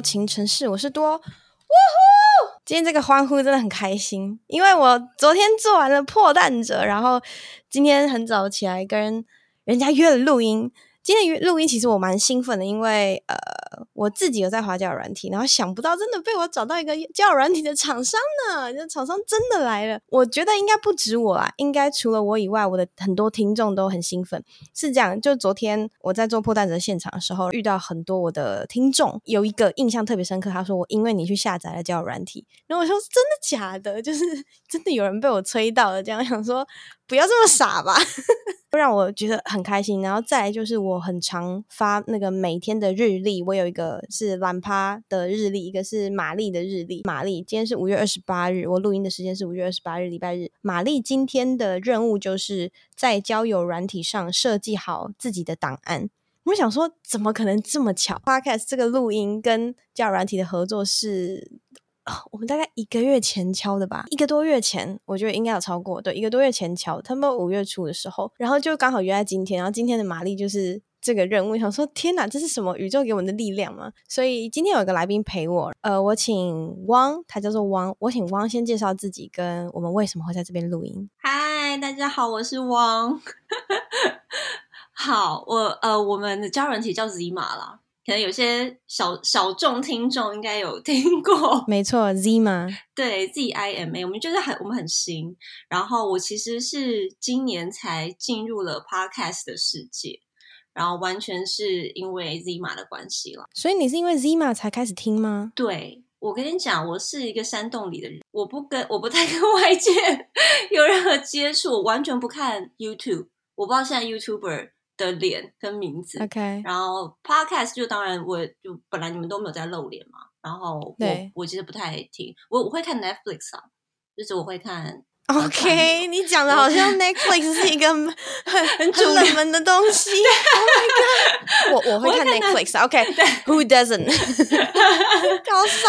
情城市，我是多，呜呼！今天这个欢呼真的很开心，因为我昨天做完了破蛋者，然后今天很早起来跟人家约了录音。今天录音其实我蛮兴奋的，因为呃我自己有在滑交友软体，然后想不到真的被我找到一个交友软体的厂商呢，这厂商真的来了。我觉得应该不止我啦，应该除了我以外，我的很多听众都很兴奋。是这样，就昨天我在做破蛋者现场的时候，遇到很多我的听众，有一个印象特别深刻，他说我因为你去下载了交友软体，然后我说真的假的？就是 真的有人被我催到了，这样想说不要这么傻吧。不 让我觉得很开心，然后再来就是我很常发那个每天的日历，我有一个是懒趴的日历，一个是玛丽的日历。玛丽今天是五月二十八日，我录音的时间是五月二十八日，礼拜日。玛丽今天的任务就是在交友软体上设计好自己的档案。我想说，怎么可能这么巧？Podcast 这个录音跟交友软体的合作是。我们大概一个月前敲的吧，一个多月前，我觉得应该有超过，对，一个多月前敲，他们五月初的时候，然后就刚好约在今天，然后今天的玛丽就是这个任务，想说天哪，这是什么宇宙给我们的力量吗？所以今天有一个来宾陪我，呃，我请汪，他叫做汪，我请汪先介绍自己，跟我们为什么会在这边录音。嗨，大家好，我是汪。好，我呃，我们的交友软体叫 Zima 啦。可能有些小小众听众应该有听过，没错，Zima，对，Z I M A，我们觉得很我们很新。然后我其实是今年才进入了 Podcast 的世界，然后完全是因为 Zima 的关系了。所以你是因为 Zima 才开始听吗？对，我跟你讲，我是一个山洞里的人，我不跟我不太跟 外界有任何接触，我完全不看 YouTube，我不知道现在 YouTuber。的脸跟名字，OK，然后 Podcast 就当然我就本来你们都没有在露脸嘛，然后我我其实不太听，我我会看 Netflix 啊，就是我会看。OK，你讲的好像 Netflix 是一个很很很冷门的东西。Oh my god，我我会看 Netflix。OK，Who doesn't？搞啥？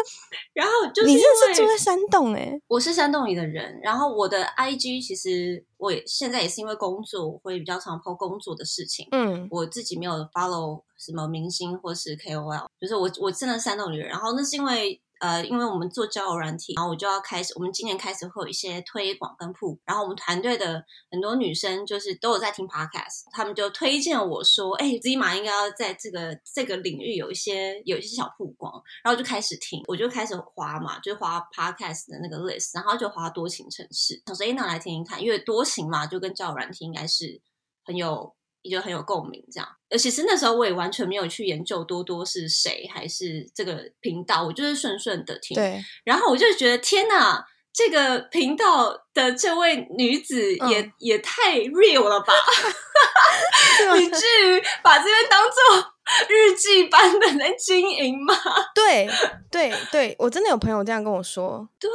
然后就是你认识住在山洞哎，我是山洞里的人。然后我的 IG 其实我现在也是因为工作，我会比较常 po 工作的事情。嗯，我自己没有 follow 什么明星或是 KOL，就是我我真的山洞里的人。然后那是因为。呃，因为我们做交友软体，然后我就要开始，我们今年开始会有一些推广跟铺，然后我们团队的很多女生就是都有在听 podcast，他们就推荐我说，哎，Zima 应该要在这个这个领域有一些有一些小曝光，然后就开始听，我就开始滑嘛，就滑 podcast 的那个 list，然后就滑多情城市，想说哎，那来听听看，因为多情嘛，就跟交友软体应该是很有。也就很有共鸣，这样。而，其实那时候我也完全没有去研究多多是谁，还是这个频道，我就是顺顺的听。对。然后我就觉得，天哪，这个频道的这位女子也、嗯、也太 real 了吧！以至于把这边当做日记般的在经营吗？对对对，我真的有朋友这样跟我说。对啊，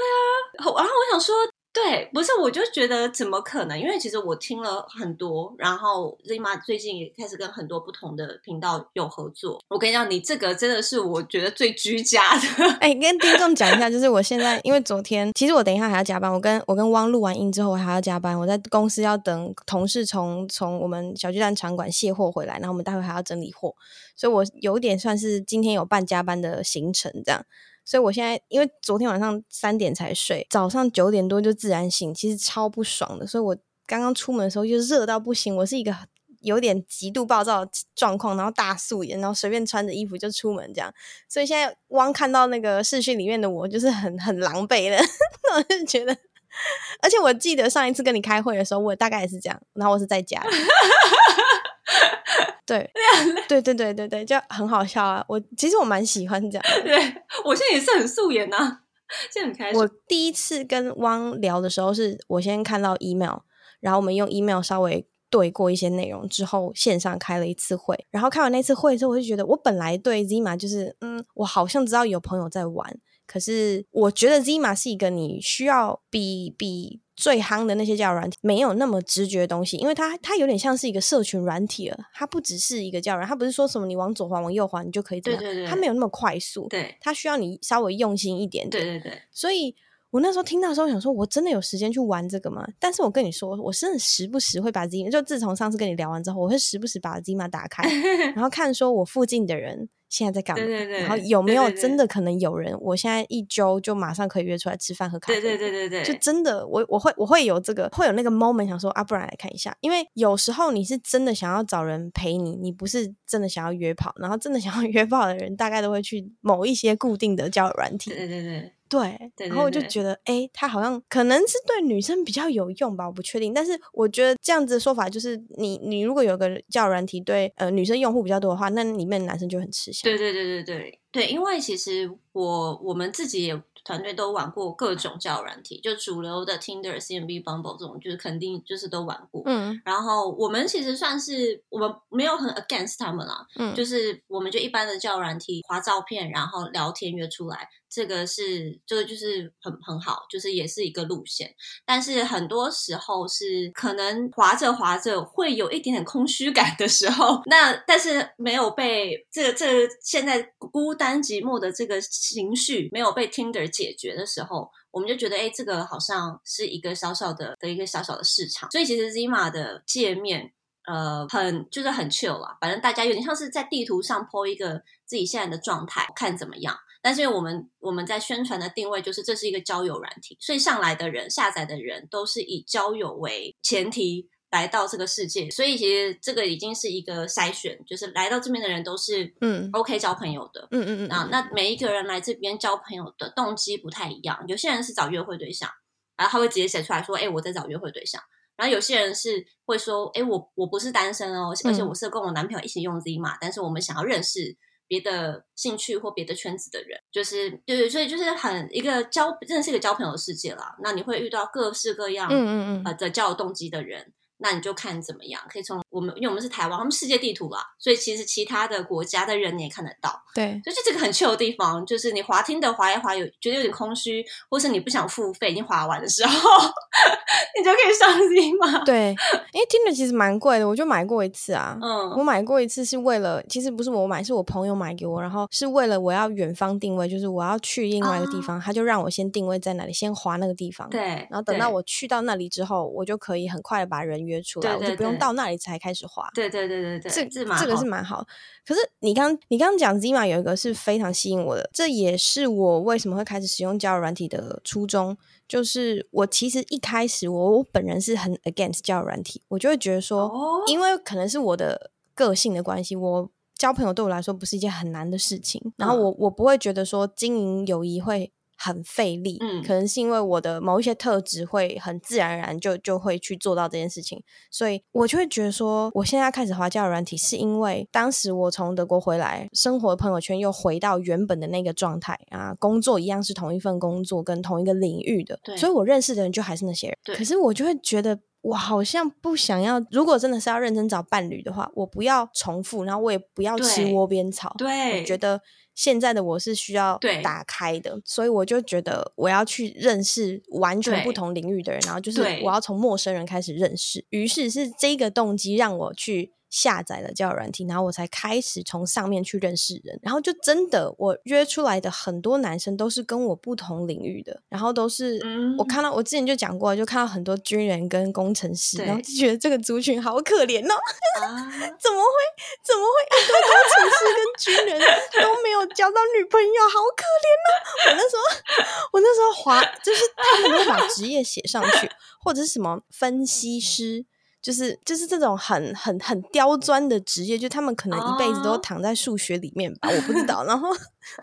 然后我想说。对，不是，我就觉得怎么可能？因为其实我听了很多，然后 Zima 最近也开始跟很多不同的频道有合作。我跟你讲，你这个真的是我觉得最居家的。哎，跟听众讲一下，就是我现在因为昨天，其实我等一下还要加班。我跟我跟汪录完音之后，我还要加班。我在公司要等同事从从我们小巨蛋场馆卸货回来，然后我们待会还要整理货，所以我有点算是今天有半加班的行程这样。所以我现在因为昨天晚上三点才睡，早上九点多就自然醒，其实超不爽的。所以我刚刚出门的时候就热到不行，我是一个有点极度暴躁的状况，然后大素颜，然后随便穿着衣服就出门这样。所以现在汪看到那个视讯里面的我，就是很很狼狈的，我就觉得。而且我记得上一次跟你开会的时候，我大概也是这样，然后我是在家。对，对对对对对，就很好笑啊！我其实我蛮喜欢这样的。对，我现在也是很素颜呐，现在很开心。我第一次跟汪聊的时候，是我先看到 email，然后我们用 email 稍微对过一些内容之后，线上开了一次会。然后开完那次会之后，我就觉得我本来对 Zima 就是，嗯，我好像知道有朋友在玩，可是我觉得 Zima 是一个你需要比比。最夯的那些交友软体没有那么直觉的东西，因为它它有点像是一个社群软体了，它不只是一个交友软，它不是说什么你往左滑往右滑你就可以怎么样，对对对，它没有那么快速，对，它需要你稍微用心一点点，对对对。所以我那时候听到的时候想说，我真的有时间去玩这个吗？但是我跟你说，我真的时不时会把 Zima，就自从上次跟你聊完之后，我会时不时把 Zima 打开，然后看说我附近的人。现在在干嘛？对对对。然后有没有真的可能有人，我现在一周就马上可以约出来吃饭喝咖啡？对对对对对。就真的，我我会我会有这个，会有那个 moment 想说啊，不然来看一下。因为有时候你是真的想要找人陪你，你不是真的想要约炮。然后真的想要 约炮的人，大概都会去某一些固定的交友软体。对对对。对，然后我就觉得，哎，他好像可能是对女生比较有用吧，我不确定。但是我觉得这样子的说法就是你，你你如果有个交友软体对呃女生用户比较多的话，那里面的男生就很吃香。对对对对对对，因为其实我我们自己也。团队都玩过各种交友软体，就主流的 Tinder、CMB、Bumble 这种，就是肯定就是都玩过。嗯，然后我们其实算是我们没有很 against 他们啦，嗯，就是我们就一般的交友软体，发照片，然后聊天约出来，这个是这个就是很很好，就是也是一个路线。但是很多时候是可能滑着滑着会有一点点空虚感的时候，那但是没有被这个这个现在孤单寂寞的这个情绪没有被 Tinder 解决的时候，我们就觉得，哎，这个好像是一个小小的的一个小小的市场。所以其实 Zima 的界面，呃，很就是很 chill 啦。反正大家有点像是在地图上 po 一个自己现在的状态，看怎么样。但是我们我们在宣传的定位就是这是一个交友软体，所以上来的人、下载的人都是以交友为前提。来到这个世界，所以其实这个已经是一个筛选，就是来到这边的人都是嗯 OK 交朋友的，嗯嗯嗯啊，那每一个人来这边交朋友的动机不太一样，有些人是找约会对象，然后他会直接写出来说，哎，我在找约会对象，然后有些人是会说，哎，我我不是单身哦，而且我是跟我男朋友一起用 Zima，但是我们想要认识。别的兴趣或别的圈子的人，就是对对，所以就是很一个交，真的是一个交朋友的世界啦。那你会遇到各式各样嗯嗯嗯呃的交友动机的人。那你就看怎么样，可以从我们，因为我们是台湾，他们世界地图啦，所以其实其他的国家的人你也看得到。对，就是这个很 chill 的地方，就是你滑听的滑一滑，有觉得有点空虚，或是你不想付费，已经滑完的时候，你就可以上 Zima。对，因为听的其实蛮贵的，我就买过一次啊。嗯，我买过一次是为了，其实不是我买，是我朋友买给我，然后是为了我要远方定位，就是我要去另外一个地方，啊、他就让我先定位在哪里，先滑那个地方。对，然后等到我去到那里之后，我就可以很快的把人约出来，对对对，我就不用到那里才开始滑。对对对对对，这这这个是蛮好。可是你刚你刚刚讲 Zima 有一个是非常吸引我的，这也是我为什么会开始使用交友软体的初衷。就是我其实一开始我我本人是很 against 交友软体，我就会觉得说，哦、因为可能是我的个性的关系，我交朋友对我来说不是一件很难的事情。然后我我不会觉得说经营友谊会。很费力，嗯，可能是因为我的某一些特质会很自然而然就就会去做到这件事情，所以我就会觉得说，我现在开始滑交友软体，是因为当时我从德国回来，生活朋友圈又回到原本的那个状态啊，工作一样是同一份工作跟同一个领域的，对，所以我认识的人就还是那些人，对，可是我就会觉得，我好像不想要，如果真的是要认真找伴侣的话，我不要重复，然后我也不要吃窝边草，对，我觉得。现在的我是需要打开的，所以我就觉得我要去认识完全不同领域的人，然后就是我要从陌生人开始认识。于是是这个动机让我去。下载了交友软体，然后我才开始从上面去认识人，然后就真的我约出来的很多男生都是跟我不同领域的，然后都是、嗯、我看到我之前就讲过，就看到很多军人跟工程师，然后就觉得这个族群好可怜哦，啊、怎么会怎么会一堆工程师跟军人都没有交到女朋友，好可怜哦！我那时候我那时候滑，就是他们会把职业写上去，或者是什么分析师。就是就是这种很很很刁钻的职业，就他们可能一辈子都躺在数学里面吧，oh. 我不知道。然后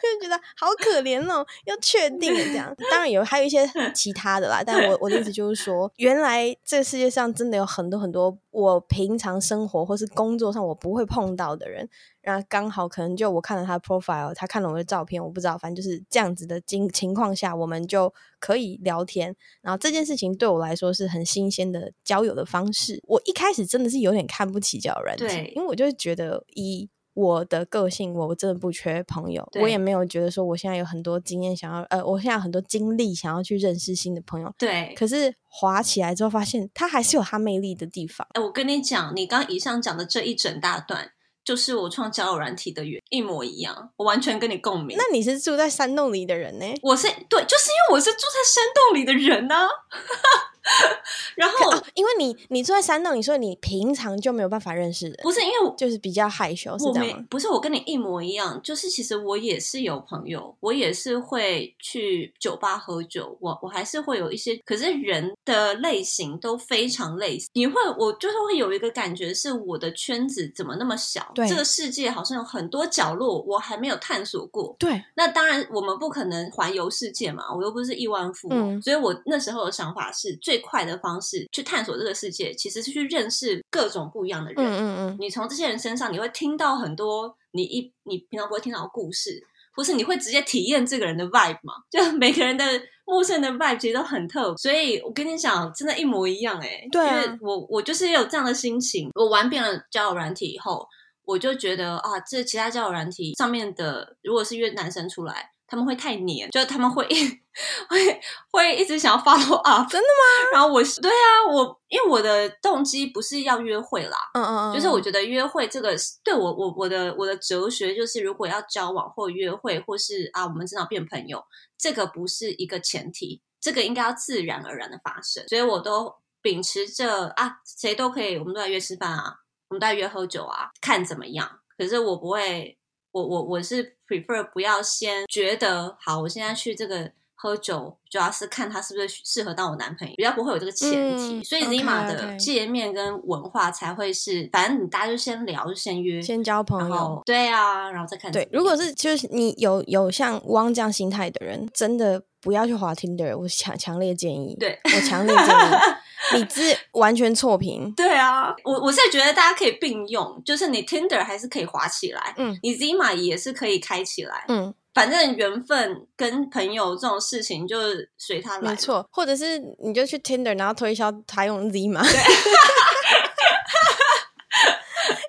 就觉得好可怜哦，要确定这样。当然有还有一些 其他的啦，但我我的意思就是说，原来这个世界上真的有很多很多我平常生活或是工作上我不会碰到的人。然后刚好可能就我看了他的 profile，他看了我的照片，我不知道，反正就是这样子的情情况下，我们就可以聊天。然后这件事情对我来说是很新鲜的交友的方式。我一开始真的是有点看不起交友软件，因为我就觉得以我的个性，我真的不缺朋友，我也没有觉得说我现在有很多经验想要，呃，我现在有很多精力想要去认识新的朋友。对，可是滑起来之后发现，他还是有他魅力的地方。哎，我跟你讲，你刚以上讲的这一整大段。就是我创交友软体的原，一模一样，我完全跟你共鸣。那你是住在山洞里的人呢？我是对，就是因为我是住在山洞里的人呢、啊。然后、啊，因为你你住在山洞，你说你平常就没有办法认识人，不是因为就是比较害羞，是这样吗？不是，我跟你一模一样，就是其实我也是有朋友，我也是会去酒吧喝酒，我我还是会有一些，可是人的类型都非常类似。你会，我就是会有一个感觉，是我的圈子怎么那么小？对，这个世界好像有很多角落我还没有探索过。对，那当然我们不可能环游世界嘛，我又不是亿万富翁，嗯，所以我那时候的想法是最快的方式去探索这个世界，其实是去认识各种不一样的人。嗯嗯嗯，你从这些人身上，你会听到很多你一你平常不会听到的故事，不是你会直接体验这个人的 vibe 嘛？就 每个人的陌生的 vibe 其实都很特，所以我跟你讲，真的，一模一样哎、欸。对、啊，因为我我就是有这样的心情。我玩遍了交友软体以后，我就觉得啊，这其他交友软体上面的，如果是约男生出来。他们会太黏，就是他们会 会会一直想要 follow up，真的吗？然后我对啊，我因为我的动机不是要约会啦，嗯嗯嗯，就是我觉得约会这个对我我我的我的哲学就是，如果要交往或约会，或是啊我们真的要变朋友，这个不是一个前提，这个应该要自然而然的发生，所以我都秉持着啊，谁都可以，我们都来约吃饭啊，我们都来约喝酒啊，看怎么样。可是我不会。我我我是 prefer 不要先觉得好，我现在去这个喝酒，主要是看他是不是适合当我男朋友，比较不会有这个前提，嗯、所以 Zima 的界面跟文化才会是.反正你大家就先聊，就先约，先交朋友，对啊，然后再看。对，如果是就是你有有像汪这样心态的人，真的不要去滑 Tinder，我强强烈建议，对我强烈建议。你这完全错评。对啊，我我是觉得大家可以并用，就是你 Tinder 还是可以滑起来，嗯，你 Zima 也是可以开起来，嗯，反正缘分跟朋友这种事情就随他来，没错，或者是你就去 Tinder，然后推销他用 Zima，对，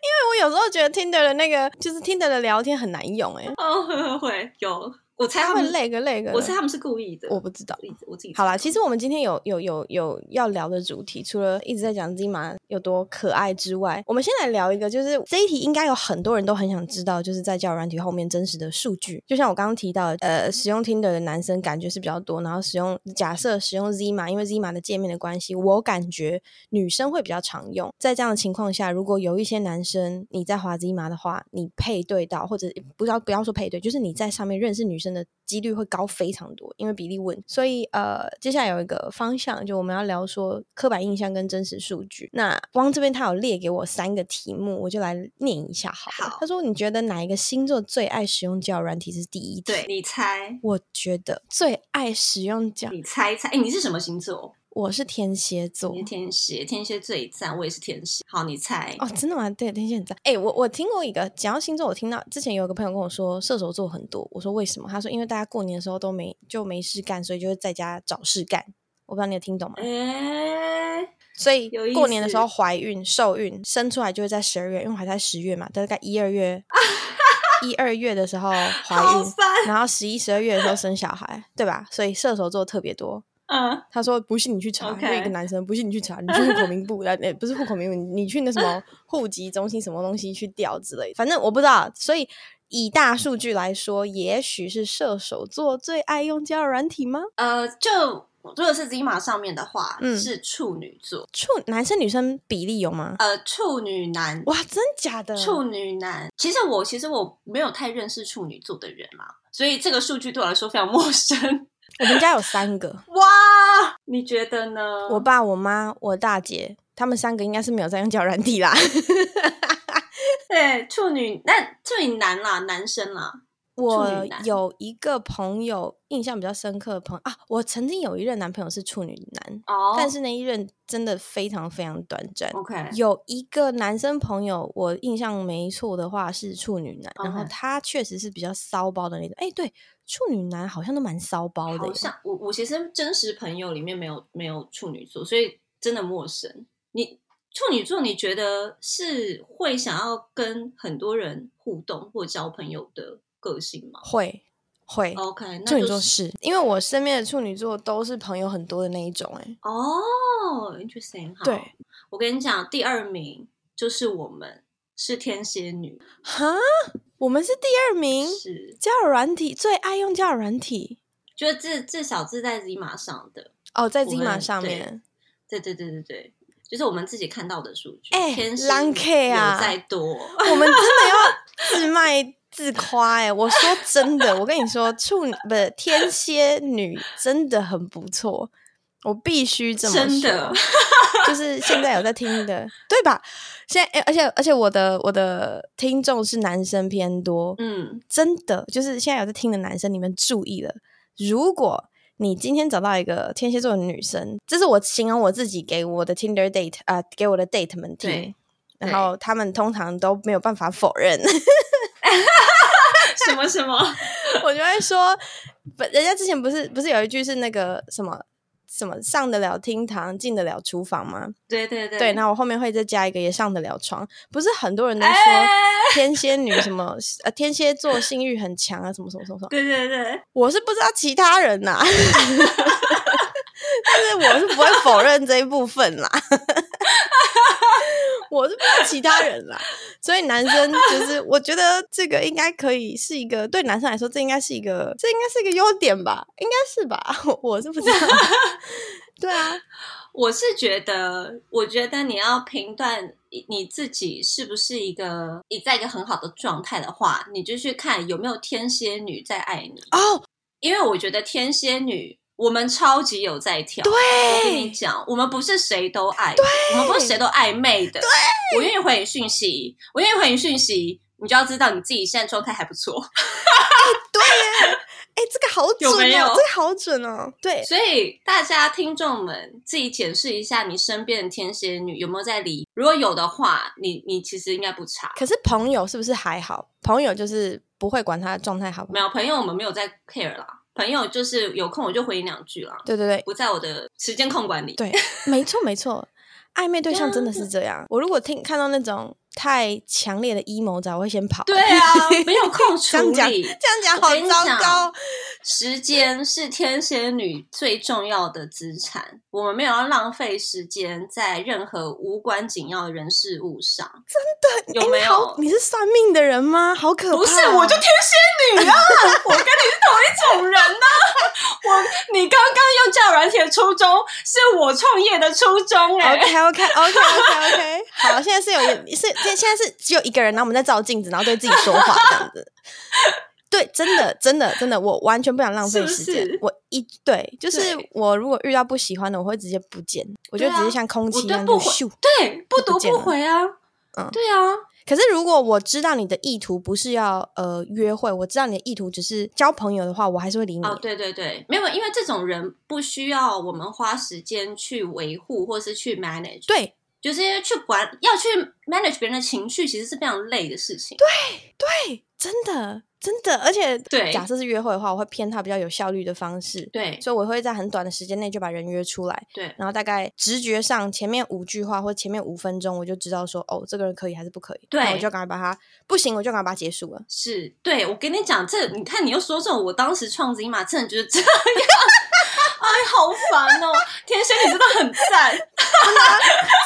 因为我有时候觉得 Tinder 的那个就是 Tinder 的聊天很难用，欸，哎，哦，会有。我猜他们累个累个，我猜他们是故意的，我不知道，我自己好啦，其实我们今天有有有有要聊的主题，除了一直在讲 Zima 有多可爱之外，我们先来聊一个，就是这一题应该有很多人都很想知道，就是在交友软体后面真实的数据。就像我刚刚提到的，呃，使用 Tinder 的男生感觉是比较多，然后使用假设使用 Zima，因为 Zima 的界面的关系，我感觉女生会比较常用。在这样的情况下，如果有一些男生你在滑 Zima 的话，你配对到或者不要不要说配对，就是你在上面认识女生的几率会。高非常多，因为比例问，所以呃，接下来有一个方向，就我们要聊说刻板印象跟真实数据。那汪这边他有列给我三个题目，我就来念一下好了。好，他说你觉得哪一个星座最爱使用交友软体是第一题？对，你猜？我觉得最爱使用交，你猜一猜？哎，你是什么星座？我是天蝎座，你天蝎，天蝎最赞，我也是天蝎。好，你猜哦？真的吗？对，天蝎很赞。哎、欸，我我听过一个讲到星座，我听到之前有一个朋友跟我说射手座很多，我说为什么？他说因为大家过年的时候都没就没事干，所以就会在家找事干。我不知道你有听懂吗？哎，所以过年的时候怀孕受孕生出来就会在十二月，因为还在十月嘛，大概一二月 一二月的时候怀孕，然后十一十二月的时候生小孩，对吧？所以射手座特别多。嗯，他说不信你去查，那、okay. 一个男生不信你去查，你去户口名簿，哎，不是户口名簿，你去那什么 户籍中心什么东西去调之类的，反正我不知道。所以以大数据来说，也许是射手座最爱用交友软体吗？呃，就如果是 Zima 上面的话，嗯，是处女座。处男生女生比例有吗？呃，处女男，哇，真假的？处女男，其实我其实我没有太认识处女座的人嘛，所以这个数据对我来说非常陌生。我们家有三个 哇，你觉得呢？我爸、我妈、我大姐，他们三个应该是没有在用交友软体啦。对，处女那处女男啦，男生啦。我有一个朋友印象比较深刻的朋友啊，我曾经有一任男朋友是处女男，oh. 但是那一任真的非常非常短暂。OK，有一个男生朋友，我印象没错的话是处女男.然后他确实是比较骚包的那种。哎，对，处女男好像都蛮骚包的。好像我我其实真实朋友里面没有没有处女座，所以真的陌生。你处女座，你觉得是会想要跟很多人互动或交朋友的？个性吗？会会，OK，处女座是因为我身边的处女座都是朋友很多的那一种，哎，哦，interesting，对，我跟你讲，第二名就是我们是天蝎女，哈，我们是第二名，是交友软体最爱用交友软体，就是至至少是在 Zima 上的，哦，在 Zima 上面，对对对对对，就是我们自己看到的数据。哎、欸，天蝎 K 啊，有再多，我们真的要 自卖自夸哎、欸！我说真的，我跟你说，处女不是天蝎女真的很不错，我必须这么说。真的，就是现在有在听的，对吧？现在，而且而且我的我的听众是男生偏多，嗯，真的就是现在有在听的男生，你们注意了，如果。你今天找到一个天蝎座的女生，这是我形容我自己给我的 Tinder date 啊、呃，给我的 date 们听，然后他们通常都没有办法否认。什 么什么？我就会说，不，人家之前不是不是有一句是那个什么？什么上得了厅堂，进得了厨房吗？对对对，对。那我后面会再加一个，也上得了床。不是很多人都说天蝎女什么呃天蝎座性欲很强啊，什么什么什么什么。对对对，我是不知道其他人呐、啊，但是我是不会否认这一部分啦。我是不知道其他人啦，所以男生就是我觉得这个应该可以是一个对男生来说，这应该是一个这应该是一个优点吧，应该是吧？我，我是不知道。对啊，我是觉得，我觉得你要评断你自己是不是一个你在一个很好的状态的话，你就去看有没有天蝎女在爱你哦，因为我觉得天蝎女。我们超级有在跳，对，我跟你讲，我们不是谁都爱，对，我们不是谁都暧昧的，对，我愿意回你讯息，我愿意回你讯息，你就要知道你自己现在状态还不错。欸、对耶，哎、欸，这个好准哦，有没有？这个好准哦，对。所以大家听众们自己检视一下，你身边的天蝎女有没有在理？如果有的话，你你其实应该不差。可是朋友是不是还好？朋友就是不会管他的状态好不好？没有朋友，我们没有在 care 啦。朋友就是有空我就回你两句啦。对对对，不在我的时间控管里。对，没错没错，暧昧对象真的是这样。我如果听看到那种太强烈的 emo 仔，我会先跑。对啊，没有空处理。这样讲，这样讲好糟糕。时间是天蝎女最重要的资产，我们没有要浪费时间在任何无关紧要的人事物上。真的有没有？你是算命的人吗？好可怕！不是，我就天蝎女啊！我跟你是同一种人呐、啊。我，你刚刚用交友软体的初衷是我创业的初衷哎、欸。OK OK OK OK OK。好，现在是有是现现在是只有一个人，然后我们在照镜子，然后对自己说话这样子。对，真的，真的，真的，我完全不想浪费时间。是是我一对，就是我如果遇到不喜欢的，我会直接不见。我觉得只是像空气一样，就咻，对，不读不回啊。嗯，对啊。可是如果我知道你的意图不是要呃约会，我知道你的意图只是交朋友的话，我还是会理你。哦，对对对，没有，因为这种人不需要我们花时间去维护或是去 manage。对。就是去管，要去 manage 别人的情绪，其实是非常累的事情。对对，真的真的，而且对，假设是约会的话，我会偏他比较有效率的方式。对，所以我会在很短的时间内就把人约出来。对，然后大概直觉上前面五句话或前面五分钟，我就知道说哦，这个人可以还是不可以。对，我就赶快把他不行，我就赶快把他结束了。是，对，我跟你讲，这你看你又说这种，我当时创新嘛真的就是这样。哎，好烦哦！天蝎，你真的很赞，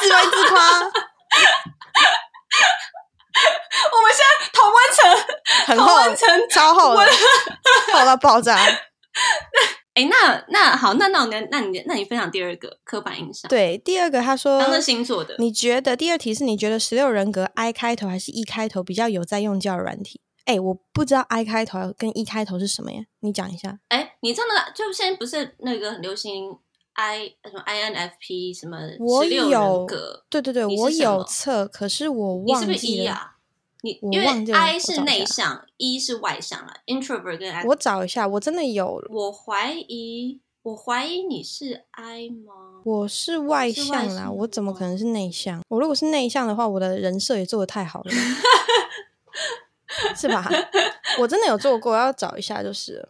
自卖自夸。我们现在同温层很厚，层超厚的，厚到爆炸。哎、欸，那那好，那那那那你那你分享第二个刻板印象？对，第二个他说，星座的，你觉得第二题是你觉得十六人格 I 开头还是 E 开头比较有在用教软体？哎、欸，我不知道 I 开头跟 E 开头是什么呀？你讲一下。哎、欸，你知道那个就现在不是那个很流行 I 什么 INFP 什么十六人格？对对对，我有测，可是我忘记了。你是不是 E 啊？你因为 I 是内向，E 是外向了。Introvert 跟 I，我找一下，我真的有。我怀疑，我怀疑你是 I 吗？我是外向啦，我怎么可能是内向？我如果是内向的话，我的人设也做的太好了。是吧？我真的有做过，要找一下就是。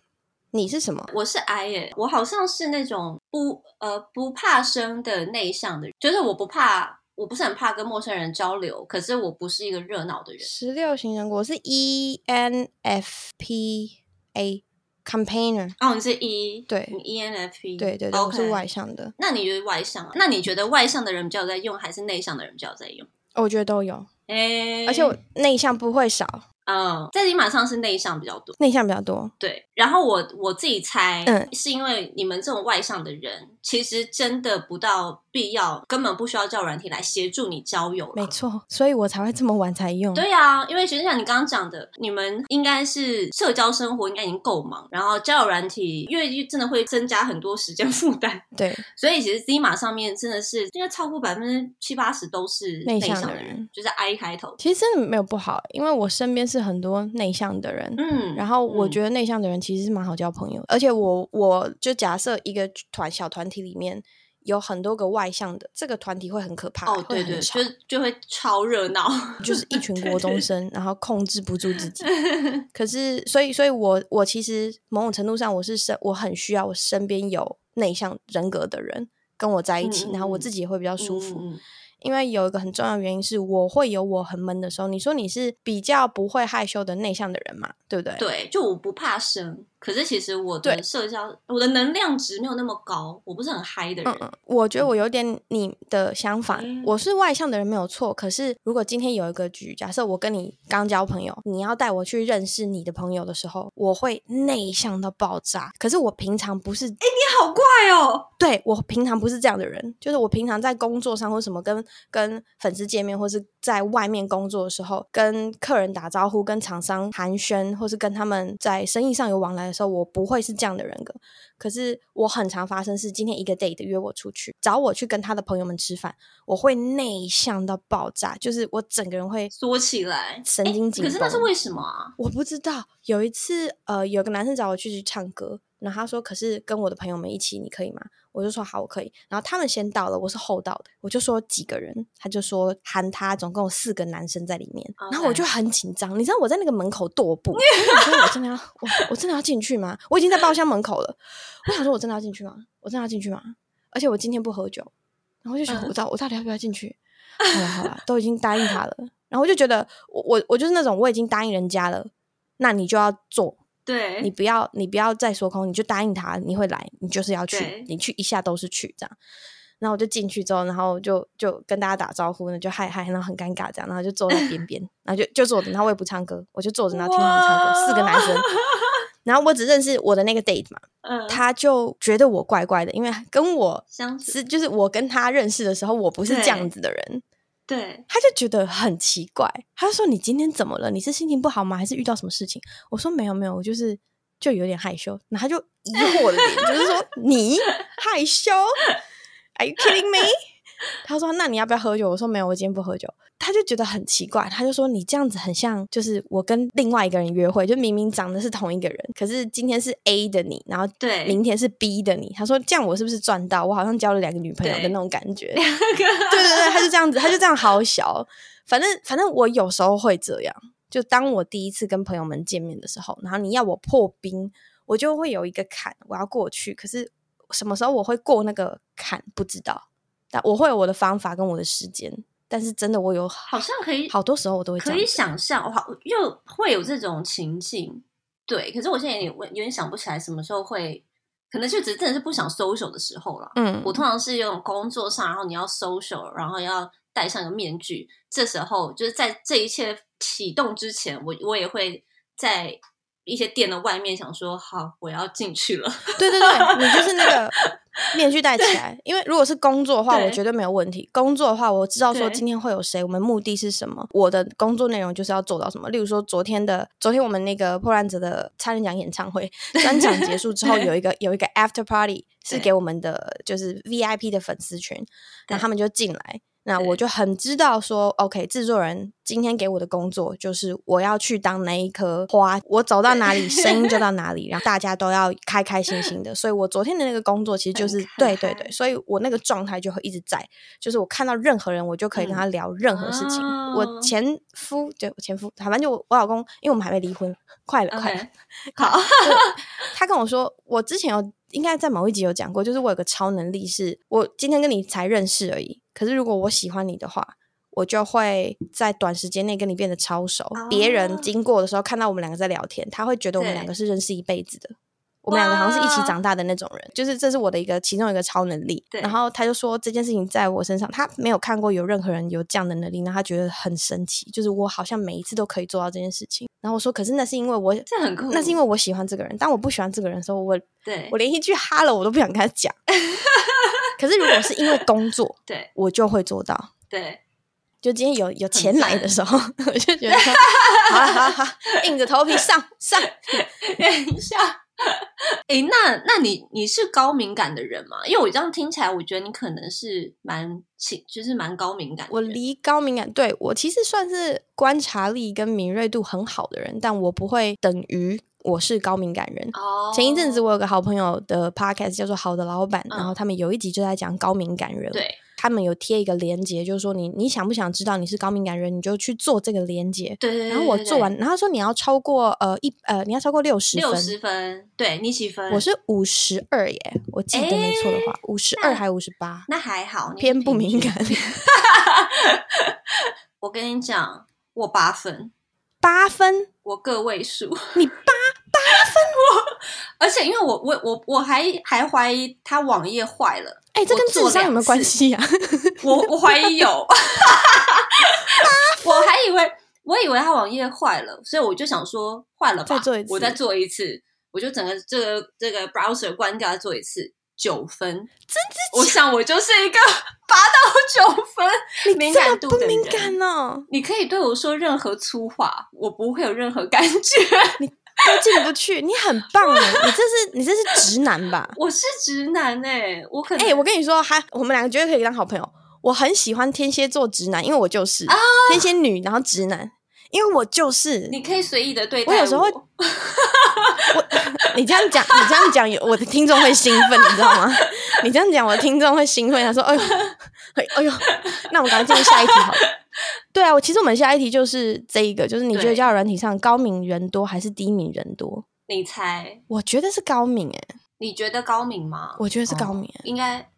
你是什么？我是 I 耶，我好像是那种不呃不怕生的内向的人，就是我不怕，我不是很怕跟陌生人交流，可是我不是一个热闹的人。十六型人格，我是 E N F P A Campaigner。哦，你是 E 对，你 E N F P 对对对.我是外向的。那你觉得外向？啊那你觉得外向的人比较在用，还是内向的人比较在用？我觉得都有，哎、欸，而且我内向不会少。嗯，在你马上是内向比较多，内向比较多。对，然后我我自己猜，嗯，是因为你们这种外向的人，其实真的不到必要，根本不需要交友软体来协助你交友。没错，所以我才会这么晚才用。对啊，因为其实像你刚刚讲的，你们应该是社交生活应该已经够忙，然后交友软体因为真的会增加很多时间负担。对，所以其实 Zima 上面真的是应该超过百分之七八十都是内向的人，的人就是 I 开头。其实真的没有不好，因为我身边是很多内向的人，嗯，然后我觉得内向的人。其实是蛮好交朋友，而且我我就假设一个团小团体里面有很多个外向的，这个团体会很可怕哦，对对，就就会超热闹，就是一群 国中生，对对对，然后控制不住自己。可是，所以，所以我我其实某种程度上，我是身我很需要我身边有内向人格的人跟我在一起，嗯、然后我自己也会比较舒服。嗯嗯因为有一个很重要原因是，我会有我很闷的时候。你说你是比较不会害羞的内向的人嘛？对不对？对，就我不怕生。可是其实我的社交，我的能量值没有那么高，我不是很嗨的人。嗯，我觉得我有点你的相反，嗯，我是外向的人没有错。可是如果今天有一个局，假设我跟你刚交朋友，你要带我去认识你的朋友的时候，我会内向到爆炸。可是我平常不是，哎，你好怪哦。对，我平常不是这样的人，就是我平常在工作上或什么跟跟粉丝见面，或是在外面工作的时候，跟客人打招呼，跟厂商寒暄，或是跟他们在生意上有往来。的时候，我不会是这样的人格，可是我很常发生是今天一个 date 约我出去，找我去跟他的朋友们吃饭，我会内向到爆炸，就是我整个人会缩起来，神经紧绷。可是那是为什么啊？我不知道。有一次，呃，有个男生找我去去唱歌。然后他说：“可是跟我的朋友们一起，你可以吗？”我就说：“好，我可以。”然后他们先到了，我是后到的。我就说几个人，他就说喊他，总共有四个男生在里面。然后我就很紧张，你知道我在那个门口踱步，我说我真的要我我真的要进去吗？我已经在包厢门口了。我想说，我真的要进去吗？我真的要进去吗？而且我今天不喝酒，然后我就想，我到我到底要不要进去？好了好了，都已经答应他了。然后我就觉得，我我我就是那种我已经答应人家了，那你就要做。对，你不要，你不要再说空，你就答应他，你会来，你就是要去，你去一下都是去这样。然后我就进去之后，然后就就跟大家打招呼呢，就嗨嗨，然后很尴尬这样，然后就坐在边边，然后就就坐着，然后我也不唱歌，我就坐着，然后听他们唱歌，四个男生，然后我只认识我的那个 date 嘛，嗯，他就觉得我怪怪的，因为跟我相是就是我跟他认识的时候，我不是这样子的人。对，他就觉得很奇怪，他就说：“你今天怎么了？你是心情不好吗？还是遇到什么事情？”我说：“没有，没有，我就是就有点害羞。”然后他就疑惑的脸，就是说：“你害羞？Are you kidding me？” 他说：“那你要不要喝酒？”我说：“没有，我今天不喝酒。”他就觉得很奇怪，他就说：“你这样子很像，就是我跟另外一个人约会，就明明长得是同一个人，可是今天是 A 的你，然后对，明天是 B 的你。”他说：“这样我是不是赚到？我好像交了两个女朋友的那种感觉。”两个，对对对，他就这样子，他就这样好小。反正反正我有时候会这样，就当我第一次跟朋友们见面的时候，然后你要我破冰，我就会有一个坎，我要过去。可是什么时候我会过那个坎，不知道。但我会有我的方法跟我的时间，但是真的我有好像可以，好多时候我都会可以想象，好又会有这种情境，对。可是我现在有点有点想不起来什么时候会，可能就只真的是不想 social 的时候了。嗯，我通常是用工作上，然后你要 social，然后要戴上一个面具，这时候就是在这一切启动之前，我我也会在。一些店的外面想说好，我要进去了。对对对，你就是那个 面具戴起来，因为如果是工作的话，我绝对没有问题。工作的话，我知道说今天会有谁，我们目的是什么，我的工作内容就是要做到什么。例如说，昨天的昨天我们那个破烂者的差人奖演唱会 专场结束之后，有一个有一个 after party 是给我们的就是 VIP 的粉丝群，然后他们就进来。那我就很知道说，OK，制作人今天给我的工作就是我要去当那一颗花，我走到哪里声音就到哪里，然后大家都要开开心心的。所以我昨天的那个工作其实就是对对对，所以我那个状态就会一直在，就是我看到任何人，我就可以跟他聊任何事情。嗯、我前夫对我前夫，反正就我老公，因为我们还没离婚，快了快了。好，他跟我说，我之前有应该在某一集有讲过，就是我有个超能力是，是我今天跟你才认识而已。可是，如果我喜欢你的话，我就会在短时间内跟你变得超熟。别、oh. 人经过的时候看到我们两个在聊天，他会觉得我们两个是认识一辈子的。我们两个好像是一起长大的那种人，就是这是我的一个其中一个超能力。对，然后他就说这件事情在我身上，他没有看过有任何人有这样的能力，然后他觉得很神奇，就是我好像每一次都可以做到这件事情。然后我说，可是那是因为我这很酷，那是因为我喜欢这个人，当我不喜欢这个人的时候，我对我连一句哈喽我都不想跟他讲。可是如果是因为工作，对，我就会做到。对。就今天有有钱来的时候，我就觉得说好好好，硬着头皮上上。等一下，哎，那那你你是高敏感的人吗？因为我这样听起来，我觉得你可能是蛮就是蛮高敏感的。我离高敏感，对，我其实算是观察力跟敏锐度很好的人，但我不会等于我是高敏感人。哦。前一阵子我有个好朋友的 podcast 叫做《好的老板》，然后他们有一集就在讲高敏感人。对。他们有贴一个连接，就是说你你想不想知道你是高敏感人，你就去做这个连接。对对对。然后我做完，然后说你要超过呃一呃你要超过六十分。六十分，对你几分？我是五十二耶，我记得没错的话，五十二还五十八？那还好，偏不敏感。我跟你讲，我八分，八分，我个位数。你八八分 我，而且因为我我我我还还怀疑他网页坏了。哎、欸，这跟智商有没有关系呀、啊？我我怀疑有，我还以为我以为他网页坏了，所以我就想说坏了吧，再做一次，我再做一次，我就整个这个这个 browser 关掉，再做一次，九分，真的？我想我就是一个 八到九分敏感度的人，你这么不敏感哦？你可以对我说任何粗话，我不会有任何感觉。你都进不去，你很棒哎！你这是你这是直男吧？我是直男哎，我可能哎、欸，我跟你说，还我们两个绝对可以当好朋友。我很喜欢天蝎座直男，因为我就是、啊、天蝎女，然后直男，因为我就是。你可以随意的对待我。我有时候会，我你这样讲，你这样讲，我的听众会兴奋，你知道吗？你这样讲，我的听众会兴奋。他说：“哎呦，哎呦，那我们赶快进入下一题好了。” 对啊，我其实我们下一题就是这一个，就是你觉得交友软体上高敏人多还是低敏人多？你猜？我觉得是高敏诶。你觉得高敏吗？我觉得是高敏。应该。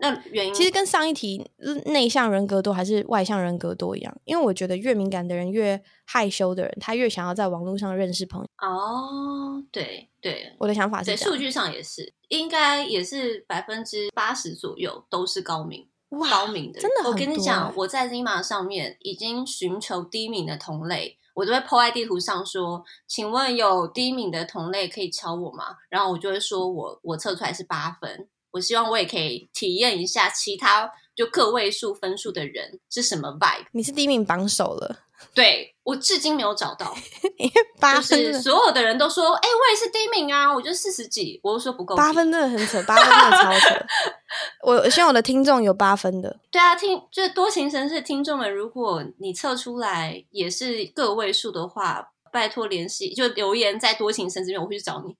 那原因其实跟上一题内向人格多还是外向人格多一样，因为我觉得越敏感的人越害羞的人，他越想要在网络上认识朋友。哦，对对，我的想法是，对，数据上也是，应该也是百分之八十左右都是高敏。哇，高明的，真的，我跟你讲，我在 Zima 上面已经寻求低敏的同类，我都会 po 在地图上说，请问有低敏的同类可以敲我吗？然后我就会说我我测出来是八分。我希望我也可以体验一下其他就个位数分数的人是什么 vibe。你是低敏榜首了，对，我至今没有找到，八分就是所有的人都说，哎、欸，我也是第一名啊，我就四十几，我就说不够，八分真的很扯，八分真的超扯。我希望我的听众有八分的，对啊，听就是多情城市的听众们，如果你测出来也是个位数的话，拜托联系，就留言在多情城市这边，我会去找你。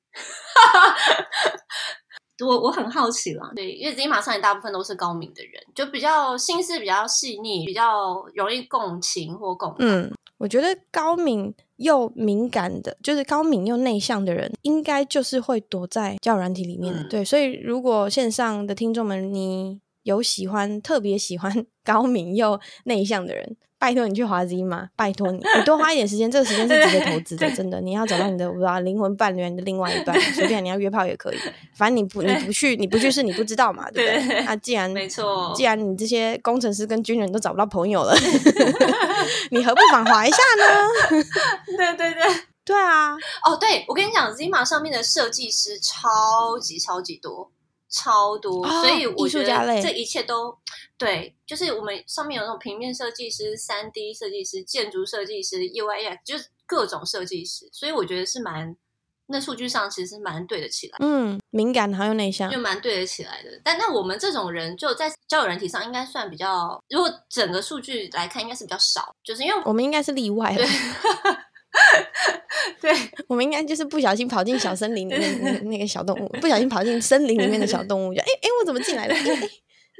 我我很好奇啦，对，因为 Zima 上也大部分都是高敏的人，就比较心思比较细腻，比较容易共情或共。嗯，我觉得高敏又敏感的，就是高敏又内向的人，应该就是会躲在交友软体里面的。嗯、对，所以如果线上的听众们，你有喜欢特别喜欢 高敏又内向的人。拜托你去滑 Zima，拜托你，你多花一点时间，这个时间是值得投资的，真的。你要找到你的，我不知道灵魂伴侣，你的另外一半，随便你要约炮也可以，反正你不你不去，你不去是你不知道嘛，对不对？那既然 没错，既然你这些工程师跟军人都找不到朋友了，你何不反滑一下呢？对对对，对啊。哦，对，我跟你讲，Zima 上面的设计师超级超级多。超多，哦、所以我觉得这一切都对，就是我们上面有那种平面设计师、三 D 设计师、建筑设计师、UI，就是各种设计师，所以我觉得是蛮那数据上其实是蛮对得起来，嗯，敏感还有内向，就蛮对得起来的。但那我们这种人就在交友软体上应该算比较，如果整个数据来看，应该是比较少，就是因为我们应该是例外了。对 对，我们应该就是不小心跑进小森林里面那 那个小动物，不小心跑进森林里面的小动物，就哎哎，我怎么进来了？哎哎，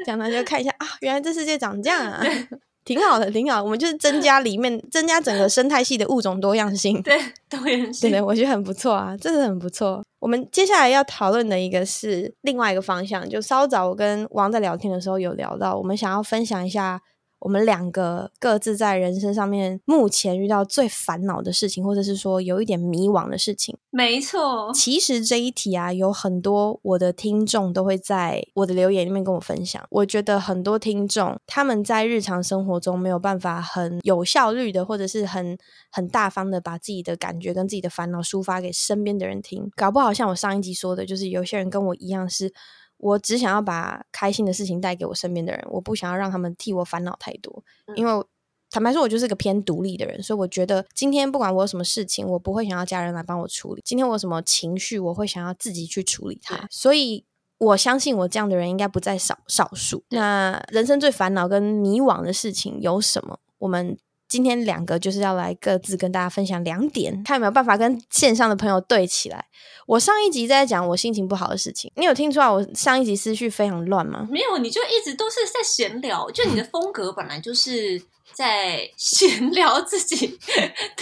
这样呢就看一下啊，原来这世界长这样啊，挺好的，挺好。我们就是增加里面增加整个生态系的物种多样性，对，多样性，对，我觉得很不错啊，真的很不错。我们接下来要讨论的一个是另外一个方向，就稍早我跟王在聊天的时候有聊到，我们想要分享一下我们两个各自在人生上面目前遇到最烦恼的事情，或者是说有一点迷惘的事情。没错，其实这一题啊，有很多我的听众都会在我的留言里面跟我分享。我觉得很多听众他们在日常生活中没有办法很有效率的，或者是很很大方的把自己的感觉跟自己的烦恼抒发给身边的人听。搞不好像我上一集说的，就是有些人跟我一样是。我只想要把开心的事情带给我身边的人，我不想要让他们替我烦恼太多。嗯、因为坦白说，我就是个偏独立的人，所以我觉得今天不管我有什么事情，我不会想要家人来帮我处理。今天我有什么情绪，我会想要自己去处理它。嗯、所以我相信我这样的人应该不在少少数。那人生最烦恼跟迷惘的事情有什么？我们。今天两个就是要来各自跟大家分享两点，看有没有办法跟线上的朋友对起来。我上一集在讲我心情不好的事情，你有听出来我上一集思绪非常乱吗？没有，你就一直都是在闲聊，就你的风格本来就是在闲聊自己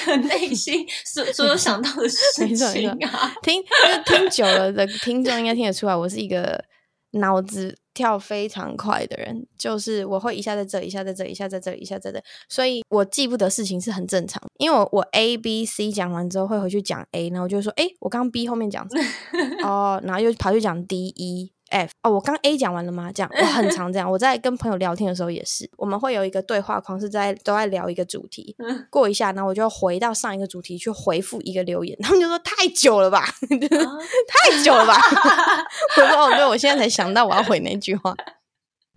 的内心所 所有想到的事情啊。听，就是听久了的听众应该听得出来，我是一个脑子。跳非常快的人，就是我会一下在这，一下在这，一下在这，一下在这，所以我记不得事情是很正常。因为我我 A B C 讲完之后会回去讲 A，然后我就说，哎，我刚刚 B 后面讲？哦，然后又跑去讲 D E。F 哦，我刚 A 讲完了吗？这样我很常这样。我在跟朋友聊天的时候也是，我们会有一个对话框，是在都在聊一个主题。过一下，然后我就回到上一个主题去回复一个留言，他们就说太久了吧，啊、太久了吧。我说哦，对，我现在才想到我要回那句话，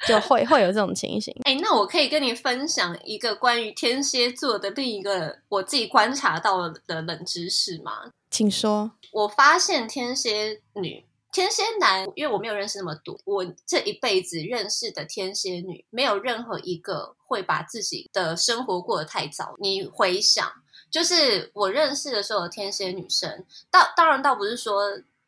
就会会有这种情形。哎，那我可以跟你分享一个关于天蝎座的另一个我自己观察到的冷知识吗？请说。我发现天蝎女。天蝎男，因为我没有认识那么多，我这一辈子认识的天蝎女，没有任何一个会把自己的生活过得太糟。你回想，就是我认识的时候的天蝎女生，倒当然倒不是说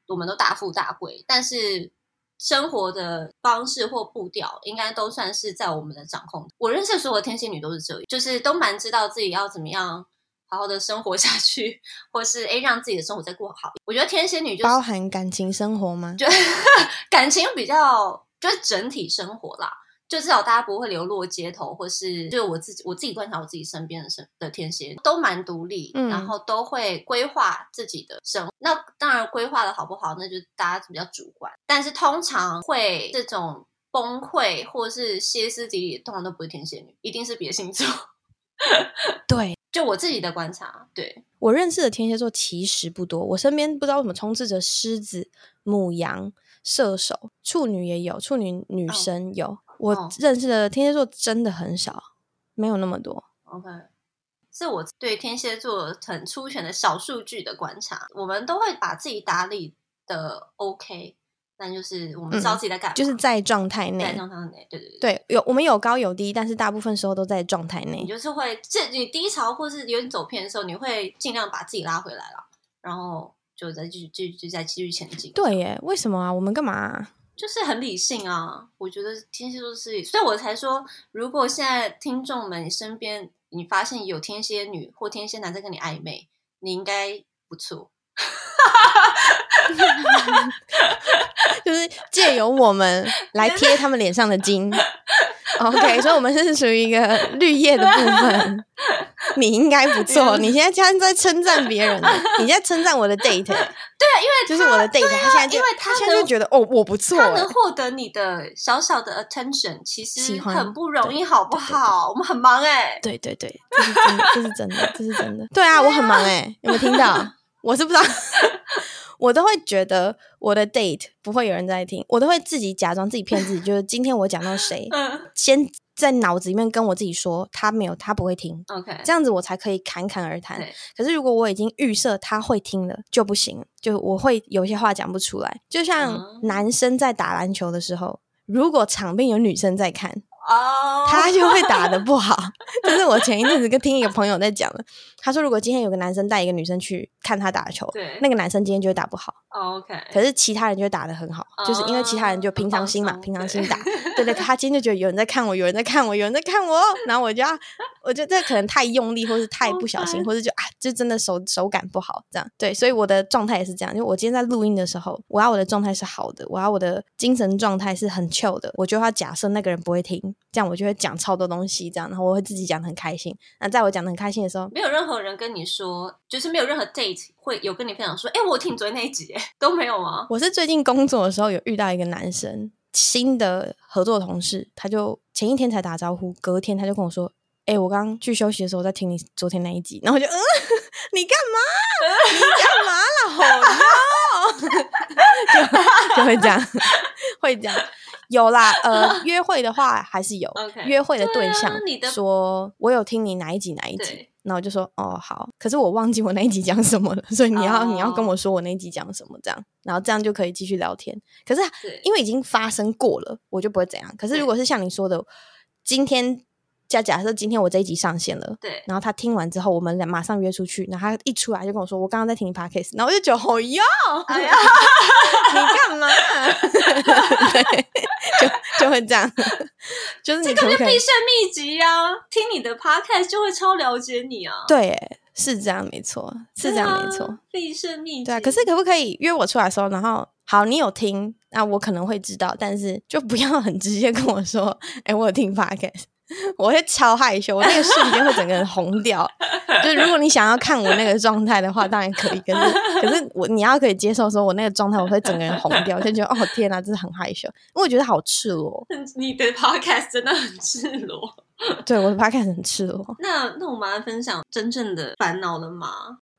我们都大富大贵，但是生活的方式或步调，应该都算是在我们的掌控。我认识的所有天蝎女都是这样，就是都蛮知道自己要怎么样。好好的生活下去，或是诶让自己的生活再过好。我觉得天蝎女就是包含感情生活吗？就 感情比较就是整体生活啦，就至少大家不会流落街头，或是就我自己我自己观察我自己身边的生的天蝎都蛮独立，嗯，然后都会规划自己的生活。那当然规划的好不好，那就大家比较主观。但是通常会这种崩溃或是歇斯底里，通常都不是天蝎女，一定是别的星座。对。就我自己的观察，对，我认识的天蝎座其实不多。我身边不知道为什么充斥着狮子、母羊、射手、处女也有，处女女生有。Oh. 我认识的天蝎座真的很少，没有那么多。OK，是我对天蝎座很粗浅的小数据的观察。我们都会把自己打理的 OK。但就是我们知道自己在干嘛，就是在状态内，在状态内，对对对，对，有我们有高有低，但是大部分时候都在状态内。你就是会，这你低潮或是有点走偏的时候，你会尽量把自己拉回来了，然后就再继续继续再继续前进。对耶，为什么啊？我们干嘛啊？就是很理性啊。我觉得天蝎座是，所以我才说，如果现在听众们你身边你发现有天蝎女或天蝎男在跟你暧昧，你应该不错。就是借由我们来贴他们脸上的金，OK，所以我们是属于一个绿叶的部分。你应该不错，你现在竟然在称赞别人，你在称赞我的 date。对啊，因为就是我的 date，他现在因为他现在就觉得哦，我不错，他能获得你的小小的 attention，其实很不容易，好不好？我们很忙哎，对对对，这是真的，这是真的，这是真的。对啊，我很忙哎，有没有听到？我是不知道。我都会觉得我的 date 不会有人在听，我都会自己假装自己骗自己，就是今天我讲到谁，先在脑子里面跟我自己说他没有，他不会听，OK，这样子我才可以侃侃而谈。可是如果我已经预设他会听了，就不行，就我会有些话讲不出来。就像男生在打篮球的时候，如果场边有女生在看。哦，他就会打得不好，这这是我前一阵子跟听一个朋友在讲的。他说，如果今天有个男生带一个女生去看他打球，对，那个男生今天就会打不好。Oh, OK，可是其他人就会打得很好，oh, 就是因为其他人就平常心嘛，平常心打。对 对，他今天就觉得有人在看我，有人在看我，有人在看我，然后我就要，我觉得这可能太用力，或是太不小心，okay. 或是就啊，就真的手手感不好这样。对，所以我的状态也是这样，就我今天在录音的时候，我要我的状态是好的，我要我的精神状态是很 chill 的，我就要假设那个人不会听，这样我就会讲超多东西，这样，然后我会自己讲得很开心。那在我讲的很开心的时候，没有任何人跟你说，就是没有任何 date 会有跟你分享说，哎、欸，我听你昨天那一集，都没有吗？我是最近工作的时候有遇到一个男生，新的合作同事，他就前一天才打招呼，隔天他就跟我说，哎、欸，我刚去休息的时候在听你昨天那一集，然后我就嗯，你干嘛？你干嘛了？好哟，就就会这样，会这样。有啦，呃，约会的话还是有，okay. 约会的对象说，我有听你哪一集哪一集，然后我就说哦好，可是我忘记我那一集讲什么了，所以你要、oh. 你要跟我说我那一集讲什么这样，然后这样就可以继续聊天。可是因为已经发生过了，我就不会怎样。可是如果是像你说的，今天。假假设今天我这一集上线了，对，然后他听完之后，我们�俩马上约出去，然后他一出来就跟我说：“我刚刚在听你 podcast。”然后我就觉得：“好哟，哎呀，你干嘛？”对，就就会这样，就是你这个就必胜秘籍呀、啊！听你的 podcast 就会超了解你啊！对，是这样，没错，是这样，没错，必胜秘籍。对啊，可是可不可以约我出来的时候，然后好，你有听，那我可能会知道，但是就不要很直接跟我说：“哎，我有听 podcast。”我会超害羞，我那个瞬间会整个人红掉。就是如果你想要看我那个状态的话，当然可以。可是，可是我你要可以接受说，我那个状态我会整个人红掉，就觉得哦天哪，真的很害羞，因为我觉得好赤裸。你的 podcast 真的很赤裸。对，我的 podcast 很赤裸。那那我们来分享真正的烦恼了吗？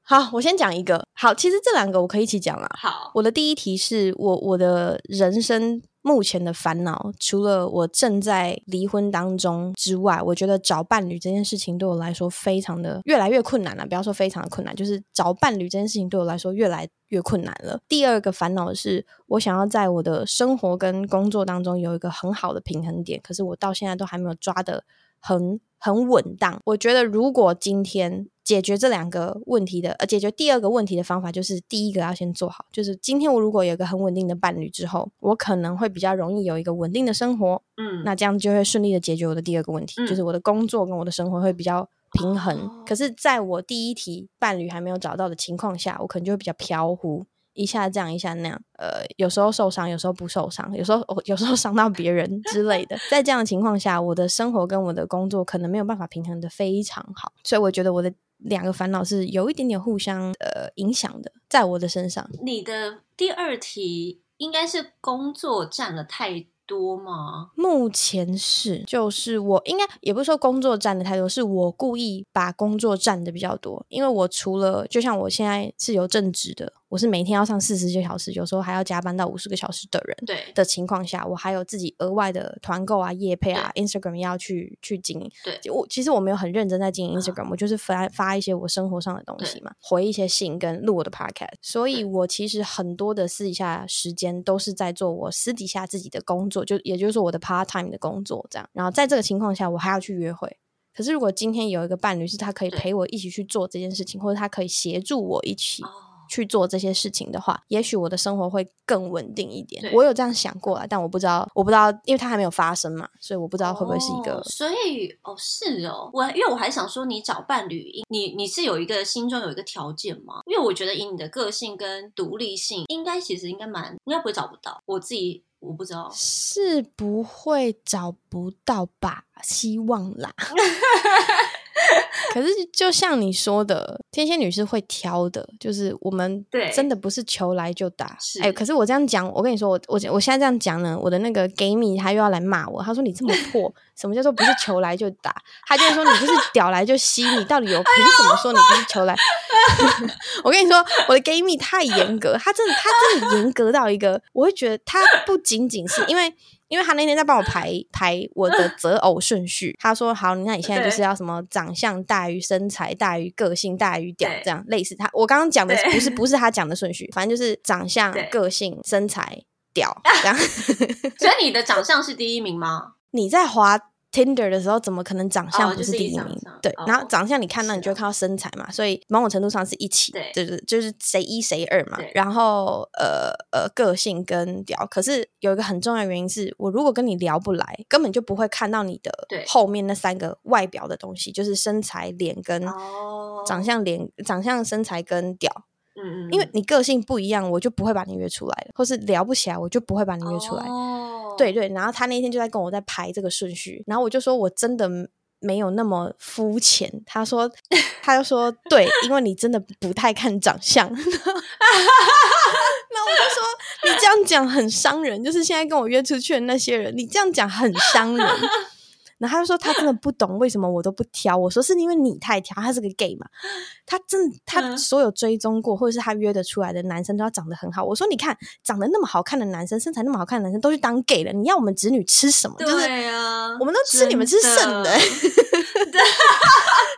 好，我先讲一个。好，其实这两个我可以一起讲啦。好，我的第一题是我我的人生。目前的烦恼，除了我正在离婚当中之外，我觉得找伴侣这件事情对我来说非常的越来越困难了。不要说非常的困难，就是找伴侣这件事情对我来说越来越困难了。第二个烦恼是我想要在我的生活跟工作当中有一个很好的平衡点，可是我到现在都还没有抓得很很稳当。我觉得如果今天。解决这两个问题的，呃，解决第二个问题的方法就是第一个要先做好，就是今天我如果有一个很稳定的伴侣之后，我可能会比较容易有一个稳定的生活，嗯，那这样就会顺利的解决我的第二个问题，嗯，就是我的工作跟我的生活会比较平衡。哦，可是在我第一题伴侣还没有找到的情况下，我可能就会比较飘忽。一下这样，一下那样，呃，有时候受伤，有时候不受伤，有时候 有时候伤到别人 之类的。在这样的情况下，我的生活跟我的工作可能没有办法平衡的非常好，所以我觉得我的两个烦恼是有一点点互相呃影响的，在我的身上。你的第二题应该是工作占了太多吗？目前是，就是我应该也不是说工作占的太多，是我故意把工作占的比较多，因为我除了就像我现在是有正职的。我是每天要上四十个小时，有时候还要加班到五十个小时的人。对的情况下，我还有自己额外的团购啊、业配啊、Instagram 要去去经营。对，我其实我没有很认真在经营 Instagram，、啊、我就是发发一些我生活上的东西嘛，回一些信跟录我的 Podcast。所以我其实很多的私底下时间都是在做我私底下自己的工作，就也就是说我的 part time 的工作这样。然后在这个情况下，我还要去约会。可是如果今天有一个伴侣是他可以陪我一起去做这件事情，或者他可以协助我一起。去做这些事情的话，也许我的生活会更稳定一点。我有这样想过啊，但我不知道，我不知道，因为它还没有发生嘛，所以我不知道会不会是一个。哦、所以哦，是哦，我因为我还想说，你找伴侣，你你是有一个心中有一个条件吗？因为我觉得以你的个性跟独立性，应该其实应该蛮，应该不会找不到。我自己我不知道，是不会找不到吧？希望啦。可是，就像你说的，天蝎女是会挑的，就是我们真的不是求来就打。哎、欸，可是我这样讲，我跟你说，我我我现在这样讲呢，我的那个 gay 蜜他又要来骂我，他说你这么破，什么叫做不是求来就打？他就是说你不是屌来就吸，你到底有凭什么说你不是求来？我跟你说，我的 gay 蜜太严格，他真的他真的严格到一个，我会觉得他不仅仅是因为。因为他那天在帮我排排我的择偶顺序，他说：“好，那你现在就是要什么长相大于身材大于个性大于屌，这样类似他。我刚刚讲的不是 不是他讲的顺序，反正就是长相、个性、身材、屌 这样。所以你的长相是第一名吗？你在滑 Tinder 的时候，怎么可能长相不是第一名？哦就是、对，然后长相你看到，你就会看到身材嘛，所以某种程度上是一起，对，就是就是谁一谁二嘛。然后呃呃，个性跟屌，可是有一个很重要的原因是，我如果跟你聊不来，根本就不会看到你的后面那三个外表的东西，就是身材、脸跟长相、脸长相、身材跟屌。嗯嗯，因为你个性不一样，我就不会把你约出来了，或是聊不起来，我就不会把你约出来。对对，然后他那天就在跟我在排这个顺序，然后我就说我真的没有那么肤浅。他说，他就说对，因为你真的不太看长相。那我就说你这样讲很伤人，就是现在跟我约出去的那些人，你这样讲很伤人。然后他就说他真的不懂为什么我都不挑，我说是因为你太挑，他是个 gay 嘛，他真他所有追踪过或者是他约得出来的男生都要长得很好。我说你看长得那么好看的男生，身材那么好看的男生都去当 gay 了，你要我们子女吃什么？就是我们都吃你们吃剩的。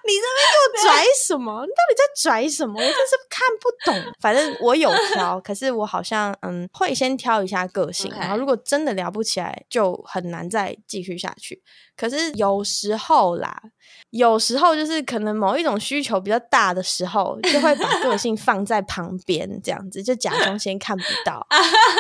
你在那边给我拽什么？你到底在拽什么？我真是看不懂。反正我有挑，可是我好像嗯会先挑一下个性，然后如果真的聊不起来，就很难再继续下去。可是有时候啦，有时候就是可能某一种需求比较大的时候，就会把个性放在旁边，这样子就假装先看不到，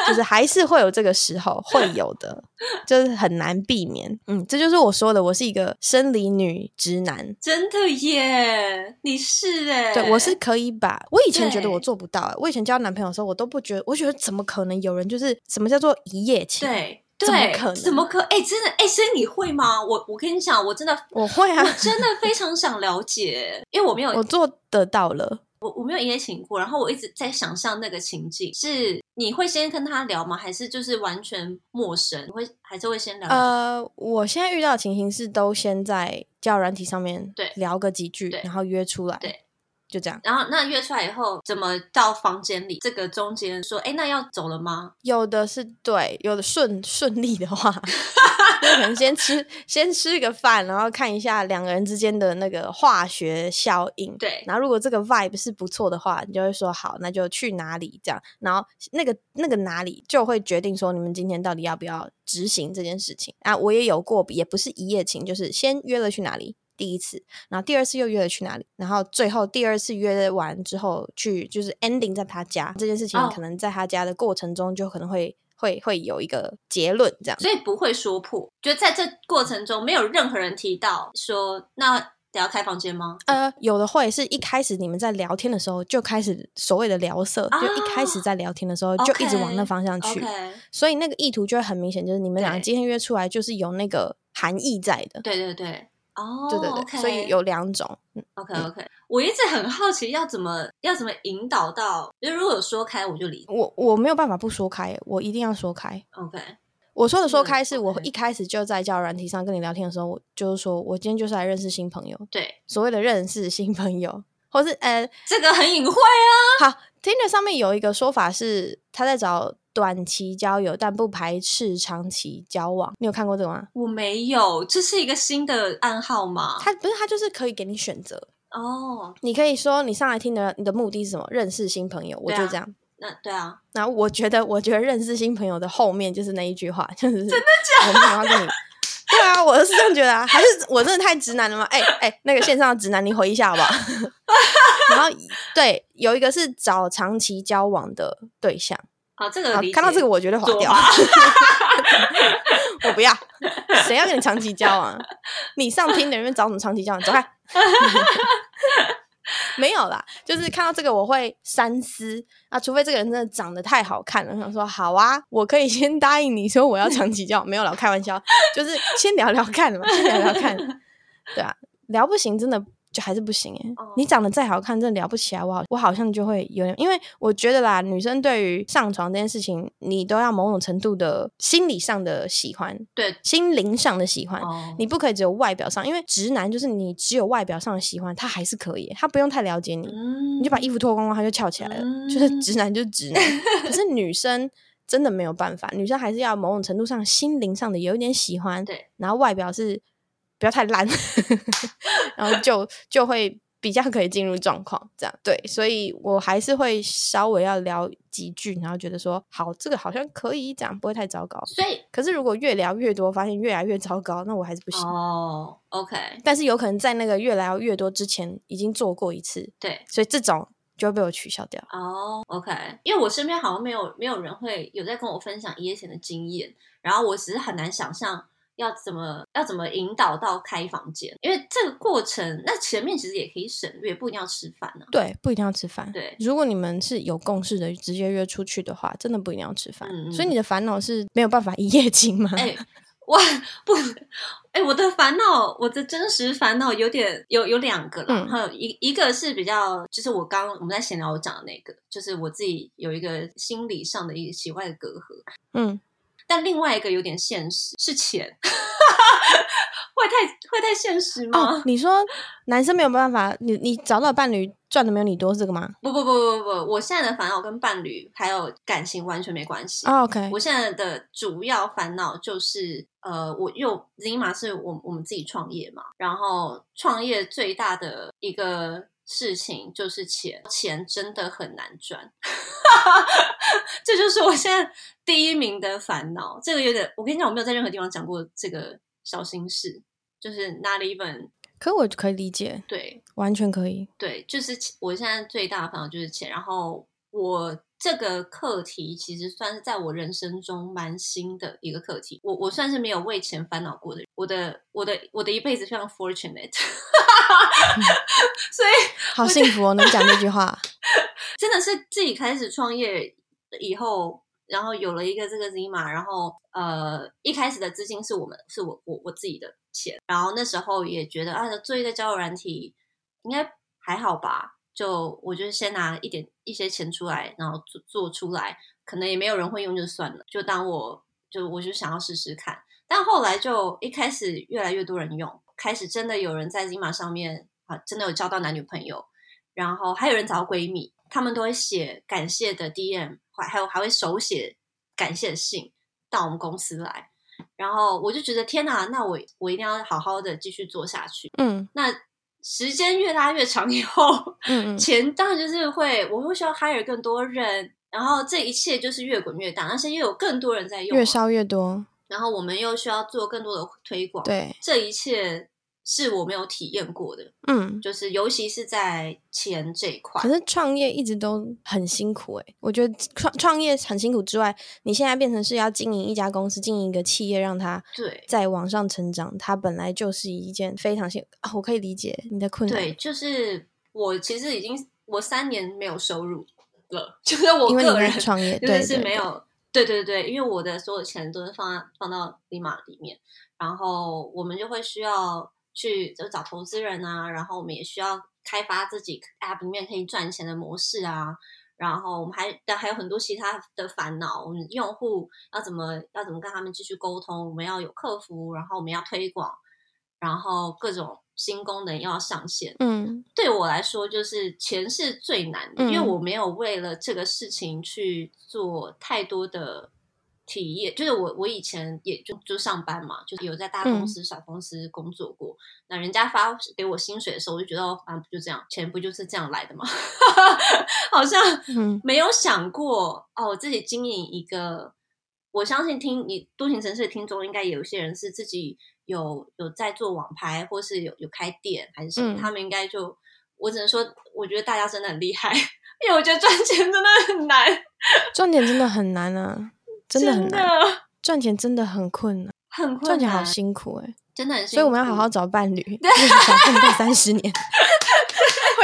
就是还是会有这个时候会有的，就是很难避免。嗯，这就是我说的，我是一个生理女直男，真的耶，你是哎，对，我是可以把，我以前觉得我做不到，我以前交男朋友的时候，我都不觉得，我觉得怎么可能有人就是什么叫做一夜情？对。怎么可能？怎么可？哎、欸，真的哎、欸，所以你会吗？我我跟你讲，我真的我会啊，我真的非常想了解，因为我没有，我做得到了，我我没有一夜情过，然后我一直在想象那个情境，是你会先跟他聊吗？还是就是完全陌生？你会还是会先聊？呃，我现在遇到的情形是都先在交友软体上面对聊个几句，然后约出来。对。就这样，然后那约出来以后，怎么到房间里？这个中间说，哎，那要走了吗？有的是对，有的顺顺利的话，就可能先吃先吃个饭，然后看一下两个人之间的那个化学效应。对，然后如果这个 vibe 是不错的话，你就会说好，那就去哪里这样。然后那个那个哪里就会决定说你们今天到底要不要执行这件事情啊？我也有过，也不是一夜情，就是先约了去哪里。第一次，然后第二次又约了去哪里？然后最后第二次约完之后去，就是 ending 在他家这件事情，可能在他家的过程中就可能会、哦、会会有一个结论，这样。所以不会说破，觉得在这过程中没有任何人提到说那得要开房间吗？呃，有的会是一开始你们在聊天的时候就开始所谓的聊色，哦、就一开始在聊天的时候就一直往那方向去，okay, okay. 所以那个意图就会很明显，就是你们两个今天约出来就是有那个含义在的。对对对。哦，对对对，okay. 所以有两种。OK OK，我一直很好奇要怎么要怎么引导到，就如果有说开我就离。我我没有办法不说开，我一定要说开。OK，我说的说开是我一开始就在交友软体上跟你聊天的时候，我就是说我今天就是来认识新朋友。对，所谓的认识新朋友，或是呃，这个很隐晦啊。好，Tinder 上面有一个说法是他在找。短期交友，但不排斥长期交往。你有看过这个吗？我没有，这是一个新的暗号吗？它不是，它就是可以给你选择哦。Oh. 你可以说你上来听的，你的目的是什么？认识新朋友，我就这样。那对啊，那我觉得，我觉得认识新朋友的后面就是那一句话，就是真的假的？我没有要跟你。对啊，我是这样觉得啊。还是我真的太直男了吗？哎哎，那个线上的直男，你回一下好不好？然后对，有一个是找长期交往的对象。好，这个看到这个，我觉得划掉。我不要，谁要跟你长期交往？你上听的人找什么长期交往？走开。没有啦，就是看到这个我会三思啊，除非这个人真的长得太好看了，我想说好啊，我可以先答应你说我要长期交往。没有啦，我开玩笑，就是先聊聊看嘛，先聊聊看。对啊，聊不行，真的。就还是不行哎，oh. 你长得再好看，真的聊不起来。我好，我好像就会有点，因为我觉得啦，女生对于上床这件事情，你都要某种程度的心理上的喜欢，对，心灵上的喜欢，oh. 你不可以只有外表上，因为直男就是你只有外表上的喜欢，他还是可以，他不用太了解你，mm. 你就把衣服脱光光，他就翘起来了，mm. 就是直男就是直男。可是 女生真的没有办法，女生还是要某种程度上心灵上的有一点喜欢，对，然后外表是。不要太烂，然后就就会比较可以进入状况。这样对，所以我还是会稍微要聊几句，然后觉得说好，这个好像可以，这样不会太糟糕。所以，可是如果越聊越多，发现越来越糟糕，那我还是不行。哦，OK。但是有可能在那个越聊越多之前已经做过一次，对，所以这种。就会被我取消掉哦、oh,，OK，因为我身边好像没有没有人会有在跟我分享一夜情的经验，然后我只是很难想象要怎么要怎么引导到开房间，因为这个过程那前面其实也可以省略，不一定要吃饭呢、啊。对，不一定要吃饭。对，如果你们是有共识的，直接约出去的话，真的不一定要吃饭。嗯、所以你的烦恼是没有办法一夜情吗？哎哇不，哎、欸，我的烦恼，我的真实烦恼有点有有两个了，嗯、一一个是比较，就是我刚我们在闲聊我讲的那个，就是我自己有一个心理上的一个奇怪的隔阂，嗯，但另外一个有点现实，是钱。会太会太现实吗？哦，你说男生没有办法，你你找到伴侣赚的没有你多，是这个吗？不不不不不，我现在的烦恼跟伴侣还有感情完全没关系。哦，OK，我现在的主要烦恼就是，呃，我又 Zima 是我我们自己创业嘛，然后创业最大的一个事情就是钱，钱真的很难赚，这就是我现在第一名的烦恼。这个有点，我跟你讲，我没有在任何地方讲过这个。小心事就是 not even，可我可以理解，对，完全可以，对，就是我现在最大的烦恼就是钱。然后我这个课题其实算是在我人生中蛮新的一个课题。我我算是没有为钱烦恼过的人，我的我的我的一辈子非常 fortunate，、嗯、所以好幸福哦，能讲这句话，真的是自己开始创业以后。然后有了一个这个 Zima，然后呃，一开始的资金是我们是我我我自己的钱，然后那时候也觉得啊，做一个交友软体应该还好吧，就我就先拿一点一些钱出来，然后做做出来，可能也没有人会用就算了，就当我就我就想要试试看，但后来就一开始越来越多人用，开始真的有人在 Zima 上面啊，真的有交到男女朋友，然后还有人找到闺蜜，他们都会写感谢的 DM。还还有还会手写感谢信到我们公司来，然后我就觉得天哪，那我我一定要好好的继续做下去。嗯，那时间越拉越长以后，嗯，钱当然就是会，我会需要 hire 更多人，然后这一切就是越滚越大，而且又有更多人在用，越烧越多，然后我们又需要做更多的推广，对，这一切。是我没有体验过的，嗯，就是尤其是在钱这一块。可是创业一直都很辛苦诶，我觉得创创业很辛苦之外，你现在变成是要经营一家公司，经营一个企业，让它对在往上成长，它本来就是一件非常辛苦啊。我可以理解你的困难。对，就是我其实已经我三年没有收入了，就是我个人创业，对，是没有，对对对，对对对因为我的所有钱都是放放到 Zima 里面，然后我们就会需要。去就找投资人啊，然后我们也需要开发自己 App 里面可以赚钱的模式啊，然后我们还但还有很多其他的烦恼，我们用户要怎么要怎么跟他们继续沟通，我们要有客服，然后我们要推广，然后各种新功能要上线。嗯，对我来说就是钱是最难的，嗯，因为我没有为了这个事情去做太多的。体验就是我，我以前也就就上班嘛，就是有在大公司、嗯、小公司工作过。那人家发给我薪水的时候，我就觉得，啊，不就这样，钱不就是这样来的吗？好像没有想过、嗯、哦，我自己经营一个。我相信听你多情城市的听众，应该有些人是自己有有在做网拍，或是有有开店还是什么，嗯、他们应该就，我只能说，我觉得大家真的很厉害，因为我觉得赚钱真的很难，赚钱真的很难啊。真的很难赚钱，真的很困难，很困难，赚钱好辛苦哎，真的很辛苦。所以我们要好好找伴侣，一直想奋斗三十年。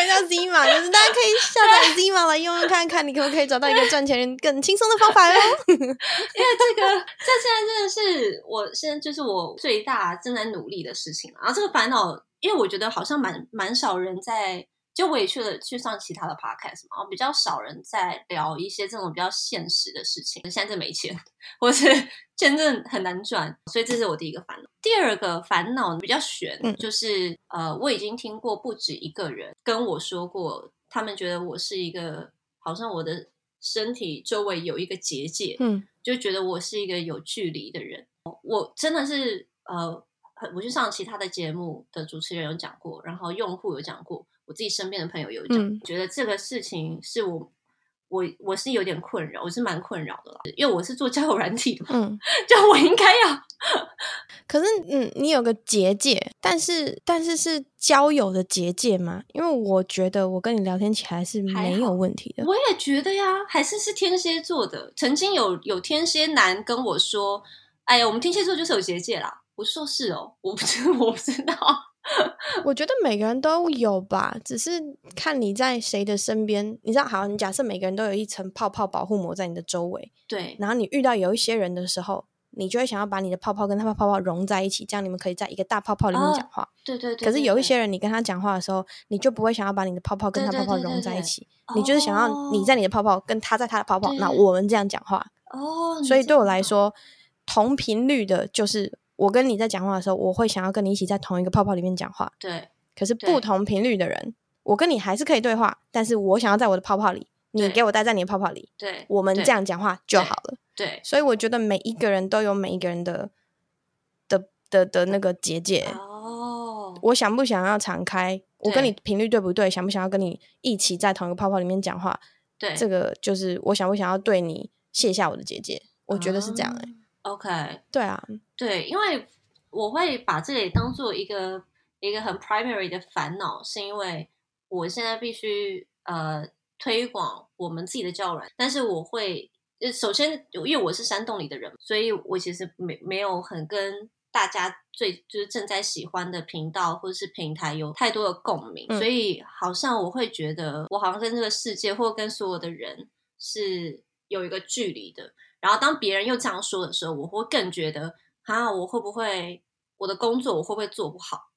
回到 Zima，就是 大家可以下载 Zima 来用用看看，你可不可以找到一个赚钱更轻松的方法哟？因为这个，这现在真的是我现在就是我最大正在努力的事情。然后这个烦恼，因为我觉得好像蛮蛮少人在。就我也去了去上其他的 podcast 嘛，比较少人在聊一些这种比较现实的事情。现在没钱，或是 签证很难转，所以这是我第一个烦恼。第二个烦恼比较悬，嗯、就是呃，我已经听过不止一个人跟我说过，他们觉得我是一个好像我的身体周围有一个结界，嗯，就觉得我是一个有距离的人。我真的是呃，我去上其他的节目的主持人有讲过，然后用户有讲过。我自己身边的朋友有讲，嗯、觉得这个事情是我。我我是有点困扰，我是蛮困扰的啦，因为我是做交友软体的嘛，嗯，就我应该要。可是，嗯，你有个结界，但是但是是交友的结界吗？因为我觉得我跟你聊天起来是没有问题的。我也觉得呀，还是是天蝎座的。曾经有有天蝎男跟我说：“哎呀，我们天蝎座就是有结界啦。”我说：“是哦，我不知 我不知道。” 我觉得每个人都有吧，只是看你在谁的身边。你知道，好，你假设每个人都有一层泡泡保护膜在你的周围，对。然后你遇到有一些人的时候，你就会想要把你的泡泡跟他的泡泡融在一起，这样你们可以在一个大泡泡里面讲话。对对对。可是有一些人，你跟他讲话的时候，你就不会想要把你的泡泡跟他泡泡融在一起，你就是想要你在你的泡泡跟他在他的泡泡，那我们这样讲话。哦。所以对我来说，同频率的就是。我跟你在讲话的时候，我会想要跟你一起在同一个泡泡里面讲话。对，可是不同频率的人，我跟你还是可以对话，但是我想要在我的泡泡里，你给我待在你的泡泡里。对，我们这样讲话就好了。对，所以我觉得每一个人都有每一个人的的的的那个结界。哦，我想不想要敞开？我跟你频率对不对？想不想要跟你一起在同一个泡泡里面讲话？对，这个就是我想不想要对你卸下我的结界？我觉得是这样欸。OK，对啊，对，因为我会把这里当做一个一个很 primary 的烦恼，是因为我现在必须呃推广我们自己的教软，但是我会首先因为我是山洞里的人，所以我其实没没有很跟大家最就是正在喜欢的频道或者是平台有太多的共鸣，嗯、所以好像我会觉得我好像跟这个世界或跟所有的人是有一个距离的。然后当别人又这样说的时候，我会更觉得啊，我会不会我的工作我会不会做不好？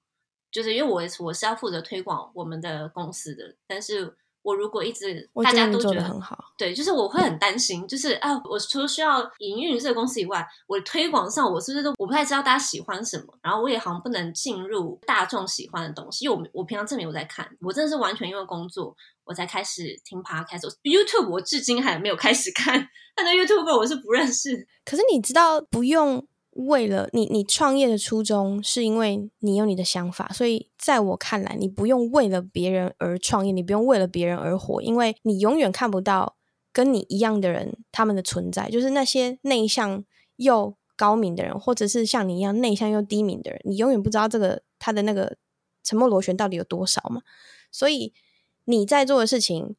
就是因为我我是要负责推广我们的公司的，但是我如果一直大家都觉得很好，对，就是我会很担心，就是啊，我除了需要营运这个公司以外，我的推广上我是不是都我不太知道大家喜欢什么？然后我也好像不能进入大众喜欢的东西，因为我我平常证明我在看，我真的是完全因为工作。我才开始听 Podcast，YouTube 我至今还没有开始看，但那 YouTube 我是不认识。可是你知道，不用为了你，你创业的初衷是因为你有你的想法，所以在我看来，你不用为了别人而创业，你不用为了别人而活，因为你永远看不到跟你一样的人他们的存在，就是那些内向又高明的人，或者是像你一样内向又低明的人，你永远不知道这个他的那个沉默螺旋到底有多少嘛，所以。你在做的事情，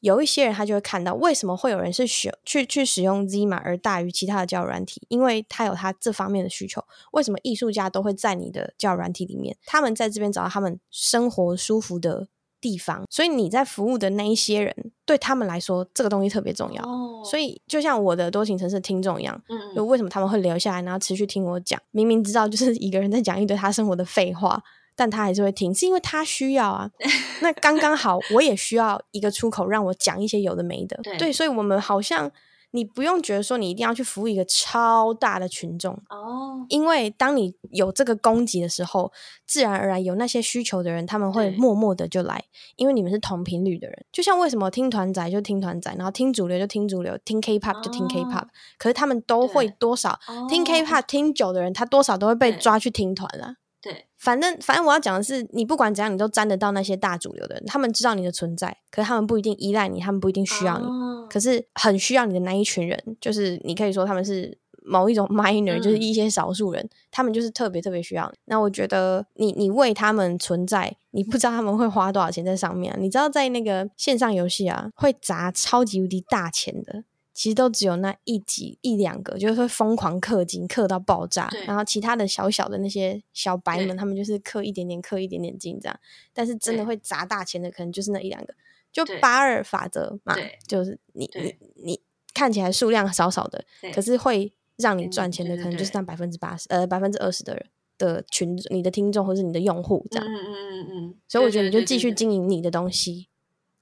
有一些人他就会看到，为什么会有人是选去去使用 Zima 而大于其他的教育软体？因为他有他这方面的需求。为什么艺术家都会在你的教育软体里面？他们在这边找到他们生活舒服的地方。所以你在服务的那一些人，对他们来说，这个东西特别重要。哦。所以就像我的多情城市听众一样，嗯，就为什么他们会留下来，然后持续听我讲？明明知道就是一个人在讲一堆他生活的废话。但他还是会听，是因为他需要啊。那刚刚好，我也需要一个出口，让我讲一些有的没的。对，对，所以我们好像你不用觉得说你一定要去服务一个超大的群众哦，因为当你有这个供给的时候，自然而然有那些需求的人，他们会默默的就来，因为你们是同频率的人。就像为什么听团仔就听团仔，然后听主流就听主流，听 K-pop 就听 K-pop，哦，可是他们都会多少听 K-pop 听久的人，他多少都会被抓去听团了。对，反正反正我要讲的是，你不管怎样，你都沾得到那些大主流的人，他们知道你的存在，可是他们不一定依赖你，他们不一定需要你，哦、可是很需要你的那一群人，就是你可以说他们是某一种 minor，、嗯、就是一些少数人，他们就是特别特别需要你。那我觉得你你为他们存在，你不知道他们会花多少钱在上面、啊，你知道在那个线上游戏啊，会砸超级无敌大钱的。其实都只有那一几一两个，就是会疯狂氪金，氪到爆炸。然后其他的小小的那些小白们，他们就是氪一点点，氪一点点金这样。但是真的会砸大钱的，可能就是那一两个。就八二法则嘛，就是你你你看起来数量少少的，可是会让你赚钱的，可能就是那百分之八十呃百分之二十的人的群，你的听众或是你的用户这样。嗯嗯嗯嗯。所以我觉得你就继续经营你的东西。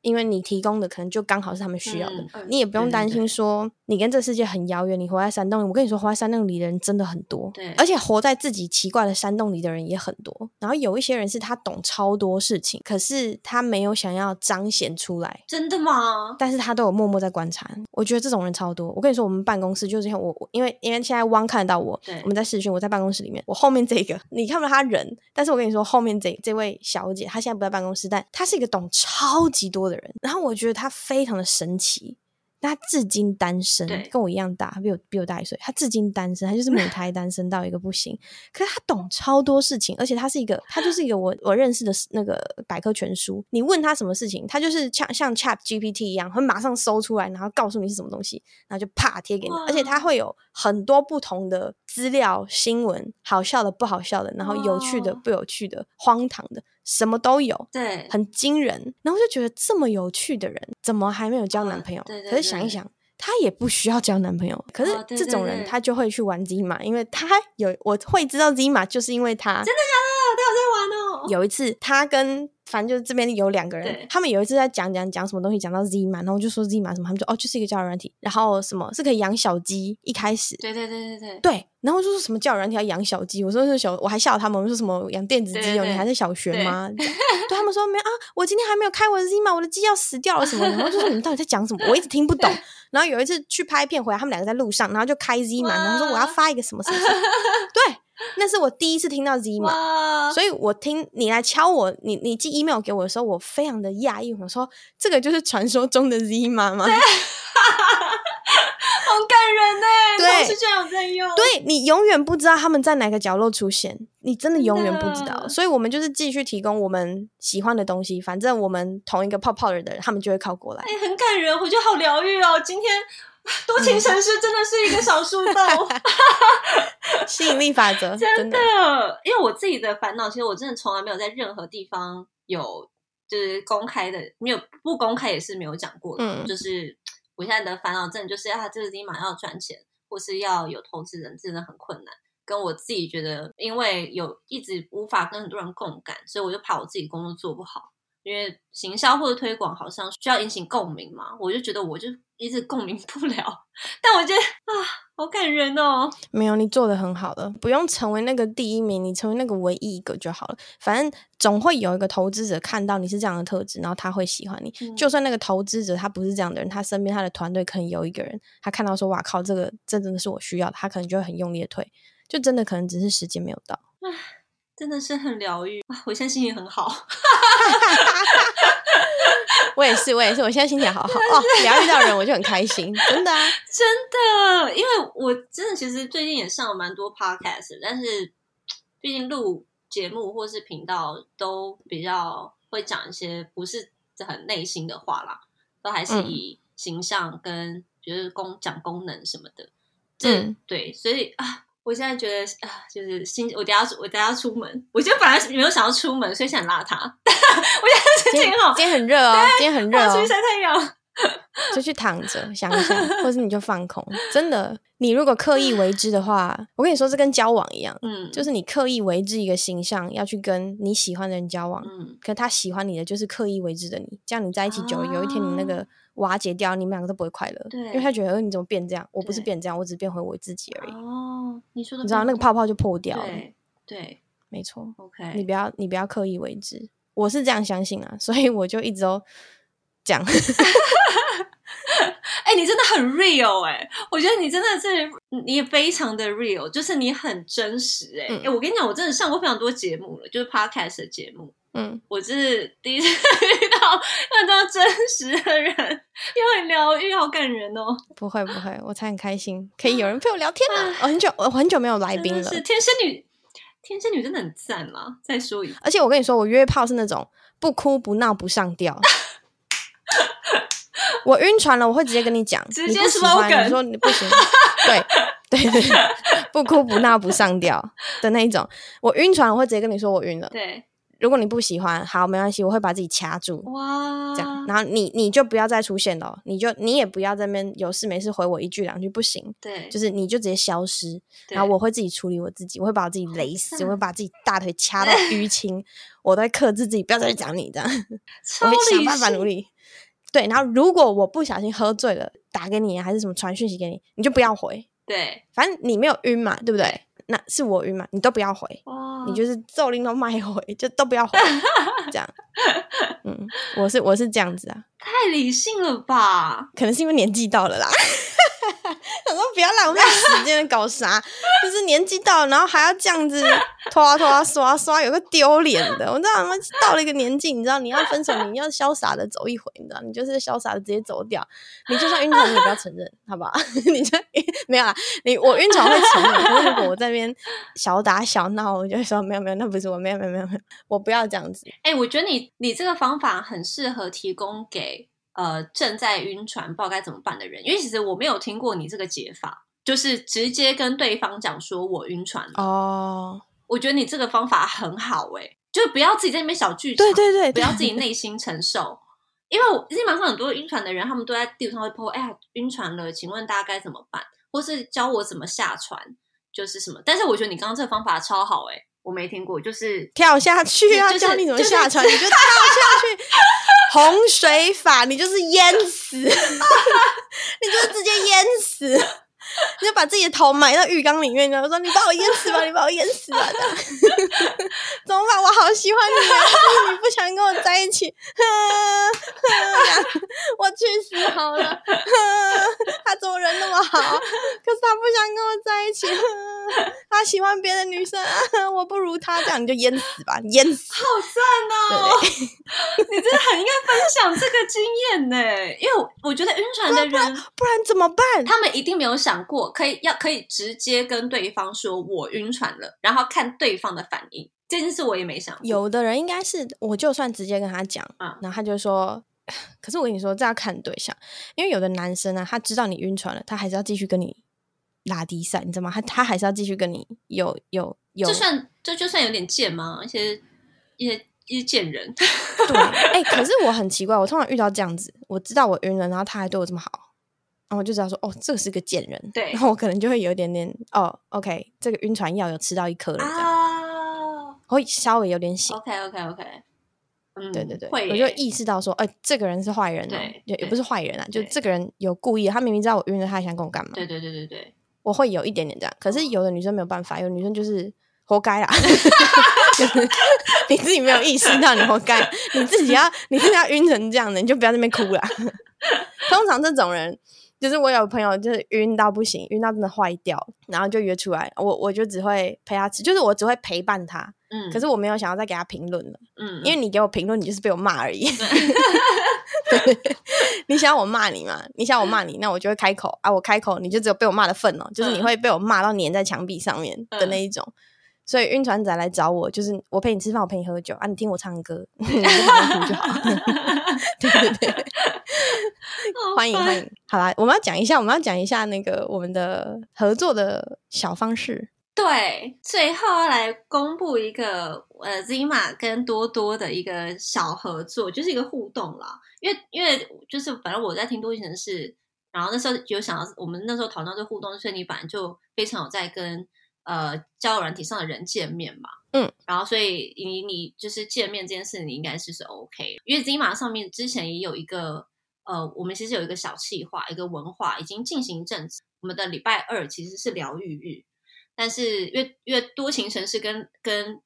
因为你提供的可能就刚好是他们需要的，嗯、你也不用担心说你跟这世界很遥远，你活在山洞里。我跟你说，活在山洞里的人真的很多，对，而且活在自己奇怪的山洞里的人也很多。然后有一些人是他懂超多事情，可是他没有想要彰显出来。真的吗？但是他都有默默在观察。我觉得这种人超多。我跟你说，我们办公室就是我，我因为因为现在汪看得到我，对，我们在视讯，我在办公室里面，我后面这个你看不到他人，但是我跟你说，后面这这位小姐，她现在不在办公室，但她是一个懂超级多的人。然后我觉得她非常的神奇。他至今单身，跟我一样大，他比我比我大一岁。他至今单身，他就是母胎单身到一个不行。可是他懂超多事情，而且他是一个，他就是一个我我认识的那个百科全书。你问他什么事情，他就是像像 Chat GPT 一样，会马上搜出来，然后告诉你是什么东西，然后就啪贴给你。而且他会有很多不同的资料、新闻，好笑的、不好笑的，然后有趣的、不有趣的、荒唐的。什么都有，对，很惊人。然后就觉得这么有趣的人，怎么还没有交男朋友？哦、对对对，可是想一想，他也不需要交男朋友。可是这种人，他就会去玩 Zima，因为他有我会知道 Zima，就是因为他真的。有一次，他跟。反正就是这边有两个人，他们有一次在讲讲讲什么东西，讲到 Zima，然后就说 Zima 什么，他们就哦，就是一个教育软体，然后什么是可以养小鸡，一开始，对对对对对，对，然后就说什么教育软体要养小鸡，我说是小，我还笑他们，我说什么养电子鸡哦，你还在小学吗？对，对他们说没啊，我今天还没有开我的 Zima，我的鸡要死掉了什么，然后就说你们到底在讲什么？我一直听不懂。然后有一次去拍片回来，他们两个在路上，然后就开 Zima，然后说我要发一个什么什么，对。那是我第一次听到 Zima，所以我听你来敲我，你你寄 email 给我的时候，我非常的讶异，我说这个就是传说中的 Zima 吗？对好感人呢，对，是这样在用，对，你永远不知道他们在哪个角落出现，你真的永远不知道，所以我们就是继续提供我们喜欢的东西，反正我们同一个泡泡的人，他们就会靠过来，哎、欸，很感人，我觉得好疗愈哦，今天。多情城市真的是一个小树洞，吸引力法则 真的。因为我自己的烦恼，其实我真的从来没有在任何地方有就是公开的，没有不公开也是没有讲过的。嗯，就是我现在的烦恼，真的就是啊，这个地方要赚钱，或是要有投资人，真的很困难。跟我自己觉得，因为有一直无法跟很多人共感，所以我就怕我自己工作做不好。因为行销或者推广好像需要引起共鸣嘛，我就觉得我就一直共鸣不了。但我觉得啊，好感人哦！没有，你做的很好的，不用成为那个第一名，你成为那个唯一一个就好了。反正总会有一个投资者看到你是这样的特质，然后他会喜欢你。嗯、就算那个投资者他不是这样的人，他身边他的团队可能有一个人，他看到说哇靠，这个这真的是我需要的，他可能就会很用力的推，就真的可能只是时间没有到。真的是很疗愈。啊！我现在心情很好，我也是，我也是，我现在心情好好哦，疗愈到人我就很开心，真的啊，真的，因为我真的其实最近也上了蛮多 podcast，但是毕竟录节目或是频道都比较会讲一些不是很内心的话啦，都还是以形象跟就是功讲功能什么的，嗯，对，所以啊。我现在觉得啊，就是心，我等下我等下出门，我今天本来没有想要出门，所以想拉他。我现在心情好，今天很热哦，今天很热哦，出去晒太阳，就去躺着想一想，或是你就放空。真的，你如果刻意为之的话，我跟你说，这跟交往一样，嗯，就是你刻意为之一个形象，要去跟你喜欢的人交往，嗯，可他喜欢你的就是刻意为之的你，这样你在一起久了，啊、有一天你那个。瓦解掉，你们两个都不会快乐。对，因为他觉得，呃，你怎么变这样？我不是变这样，我只是变回我自己而已。哦，你说的，你知道那个泡泡就破掉了。对，对，没错。OK，你不要，你不要刻意为之。我是这样相信啊，所以我就一直都讲。哎、欸，你真的很 real 哎、欸！我觉得你真的是，你也非常的 real，就是你很真实哎、欸。哎、我跟你讲，我真的上过非常多节目了，就是 podcast 的节目。嗯，我是第一次 遇到那么真实的人，又很疗愈，好感人哦。不会不会，我才很开心，可以有人陪我聊天呢、啊。我、哦、很久我很久没有来宾了。是天生女，天生女真的很赞嘛。再说一次，而且我跟你说，我约炮是那种不哭不闹不上吊。我晕船了，我会直接跟你讲，直接你不喜欢，你说你不行，对对对，不哭不闹不上吊的那一种。我晕船，我会直接跟你说我晕了。对，如果你不喜欢，好，没关系，我会把自己掐住。哇，这样，然后你你就不要再出现了，你就你也不要在那边有事没事回我一句两句，不行。对，就是你就直接消失，然后我会自己处理我自己，我会把我自己勒死，我会把自己大腿掐到淤青，我都会克制自己，不要再去讲你这样，我会想办法努力。对，然后如果我不小心喝醉了打给你，还是什么传讯息给你，你就不要回。对，反正你没有晕嘛，对不对？那是我晕嘛，你都不要回。你就是咒令都卖回，就都不要回。这样，嗯，我是我是这样子啊，太理性了吧？可能是因为年纪到了啦。我说不要浪费时间搞啥，就是年纪到了，然后还要这样子拖啊拖啊刷刷，有个丢脸的。我知道他们到了一个年纪，你知道你要分手，你要潇洒的走一回，你知道，你就是潇洒的直接走掉。你就算晕船，你也不要承认，好不好？你就没有啦，你我晕船会承认，可是如果我在那边小打小闹，我就会说没有没有，那不是我，没有没有没有没有，我不要这样子。哎、欸，我觉得你你这个方法很适合提供给。呃，正在晕船不知道该怎么办的人，因为其实我没有听过你这个解法，就是直接跟对方讲说我晕船了。哦，我觉得你这个方法很好诶，就是不要自己在那边小剧场，对对对，不要自己内心承受。因为我基本上很多晕船的人，他们都在地图上会 po，哎呀，晕船了，请问大家该怎么办？或是教我怎么下船，就是什么？但是我觉得你刚刚这个方法超好诶，我没听过，就是跳下去啊，教你怎么下船，你就跳下去。洪水法，你就是淹死，你就是直接淹死，你就把自己的头埋到浴缸里面，然后说：“你把我淹死吧，你把我淹死吧。”这 样怎么办？我好喜欢你啊！你不想跟我在一起，我去死好了！他怎么人那么好？可是他不想跟我在一起，他喜欢别的女生，我不如他，这样你就淹死吧，淹死！好赞哦！你真的很应该分享这个经验呢，因为我觉得晕船的人不然，不然怎么办？他们一定没有想过可以要可以直接跟对方说我晕船了，然后看对方的反应。这件事我也没想过。有的人应该是，我就算直接跟他讲，啊，然后他就说，可是我跟你说，这要看对象，因为有的男生呢、啊，他知道你晕船了，他还是要继续跟你拉低赛，你知道吗？他他还是要继续跟你有有有，就算这就算有点贱吗？一些一些一些贱人，对，哎、欸，可是我很奇怪，我通常遇到这样子，我知道我晕了，然后他还对我这么好，然后我就知道说，哦，这个是个贱人，对，然后我可能就会有一点点，哦，OK，这个晕船药有吃到一颗了，这样。啊会稍微有点醒。OK OK OK，嗯，对对对，我就意识到说，哎、欸，这个人是坏人、喔，对，也不是坏人啊，就这个人有故意，他明明知道我晕了，他还想跟我干嘛？对对对对对，我会有一点点这样。可是有的女生没有办法，有的女生就是活该啦，就是你自己没有意识到你活该，你自己要你自己要晕成这样的，你就不要在那边哭了。通常这种人。就是我有朋友就是晕到不行，晕到真的坏掉，然后就约出来，我我就只会陪他吃，就是我只会陪伴他，嗯，可是我没有想要再给他评论了，嗯，因为你给我评论，你就是被我骂而已，你想要我骂你嘛？你想要我骂你，那我就会开口啊，我开口你就只有被我骂的份哦，就是你会被我骂到粘在墙壁上面的那一种。嗯所以晕船仔来找我，就是我陪你吃饭，我陪你喝酒啊，你听我唱歌，你就哭就好。对对对，欢迎欢迎。好啦，我们要讲一下，我们要讲一下那个我们的合作的小方式。对，最后要来公布一个呃，Zima 跟多多的一个小合作，就是一个互动啦。因为因为就是反正我在听多情城市，然后那时候有想到，我们那时候讨论到这互动，所以你本来就非常有在跟。呃，交友软体上的人见面嘛，嗯，然后所以你你就是见面这件事，你应该是是 OK，因为 Zima 上面之前也有一个呃，我们其实有一个小企划，一个文化已经进行一阵子。我们的礼拜二其实是疗愈日，但是越越多情城市跟跟。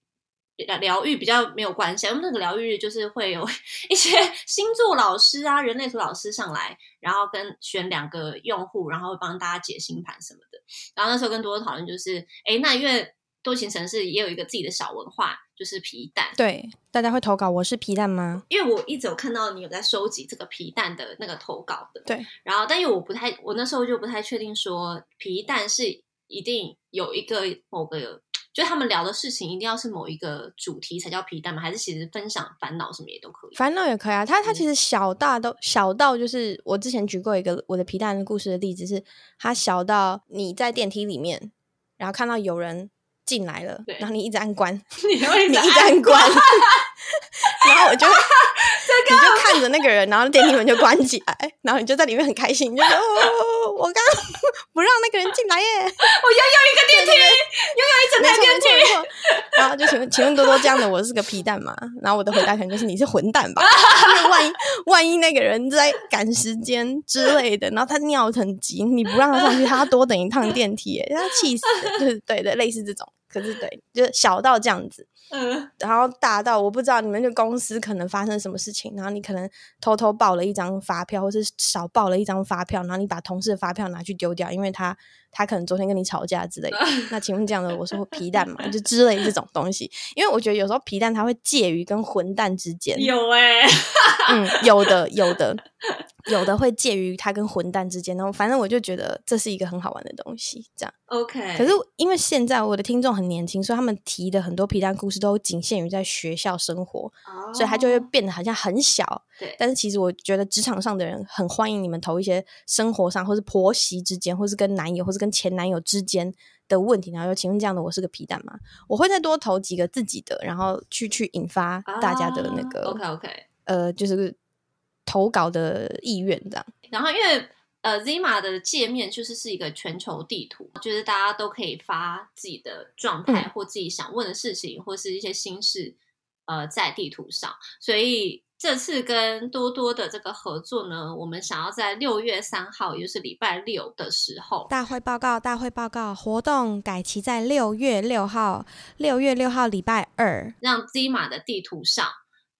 疗愈比较没有关系，因为那个疗愈日就是会有 一些星座老师啊、人类图老师上来，然后跟选两个用户，然后会帮大家解星盘什么的。然后那时候跟多多讨论，就是哎，那因为多情城市也有一个自己的小文化，就是皮蛋。对，大家会投稿，我是皮蛋吗？因为我一直有看到你有在收集这个皮蛋的那个投稿的。对，然后但因为我不太，我那时候就不太确定说皮蛋是一定有一个某个。就他们聊的事情一定要是某一个主题才叫皮蛋吗？还是其实分享烦恼什么也都可以？烦恼也可以啊。他他其实小大都小到就是我之前举过一个我的皮蛋的故事的例子是，他小到你在电梯里面，然后看到有人进来了，然后你一直按关，你，一直按关你一直按关，然后我就。你就看着那个人，然后电梯门就关起来，然后你就在里面很开心，你就说：“哦，我刚刚不让那个人进来耶！”我拥有一个电梯，又有一整台电梯。然后就请问，请问多多这样的我是个皮蛋吗？然后我的回答可能就是你是混蛋吧？因为万一万一那个人在赶时间之类的，然后他尿很急，你不让他上去，他要多等一趟电梯，欸，他气死了，就是对的，类似这种。可是对，就小到这样子。嗯，然后大到我不知道你们这公司可能发生什么事情，然后你可能偷偷报了一张发票，或是少报了一张发票，然后你把同事的发票拿去丢掉，因为他他可能昨天跟你吵架之类的。那请问这样的我说皮蛋嘛，就之类这种东西，因为我觉得有时候皮蛋它会介于跟混蛋之间。有哎、欸，嗯，有的有的有的会介于它跟混蛋之间，然后反正我就觉得这是一个很好玩的东西，这样。OK。可是因为现在我的听众很年轻，所以他们提的很多皮蛋故事。都仅限于在学校生活，oh, 所以他就会变得好像很小。对，但是其实我觉得职场上的人很欢迎你们投一些生活上，或是婆媳之间，或是跟男友，或是跟前男友之间的问题。然后又请问这样的我是个皮蛋吗？我会再多投几个自己的，然后去去引发大家的那个、oh, OK OK，呃，就是投稿的意愿这样。然后因为。呃，Zima 的界面就是是一个全球地图，就是大家都可以发自己的状态或自己想问的事情，嗯、或是一些心事，呃，在地图上。所以这次跟多多的这个合作呢，我们想要在六月三号，也就是礼拜六的时候，大会报告，大会报告，活动改期在六月六号，六月六号礼拜二，让 Zima 的地图上，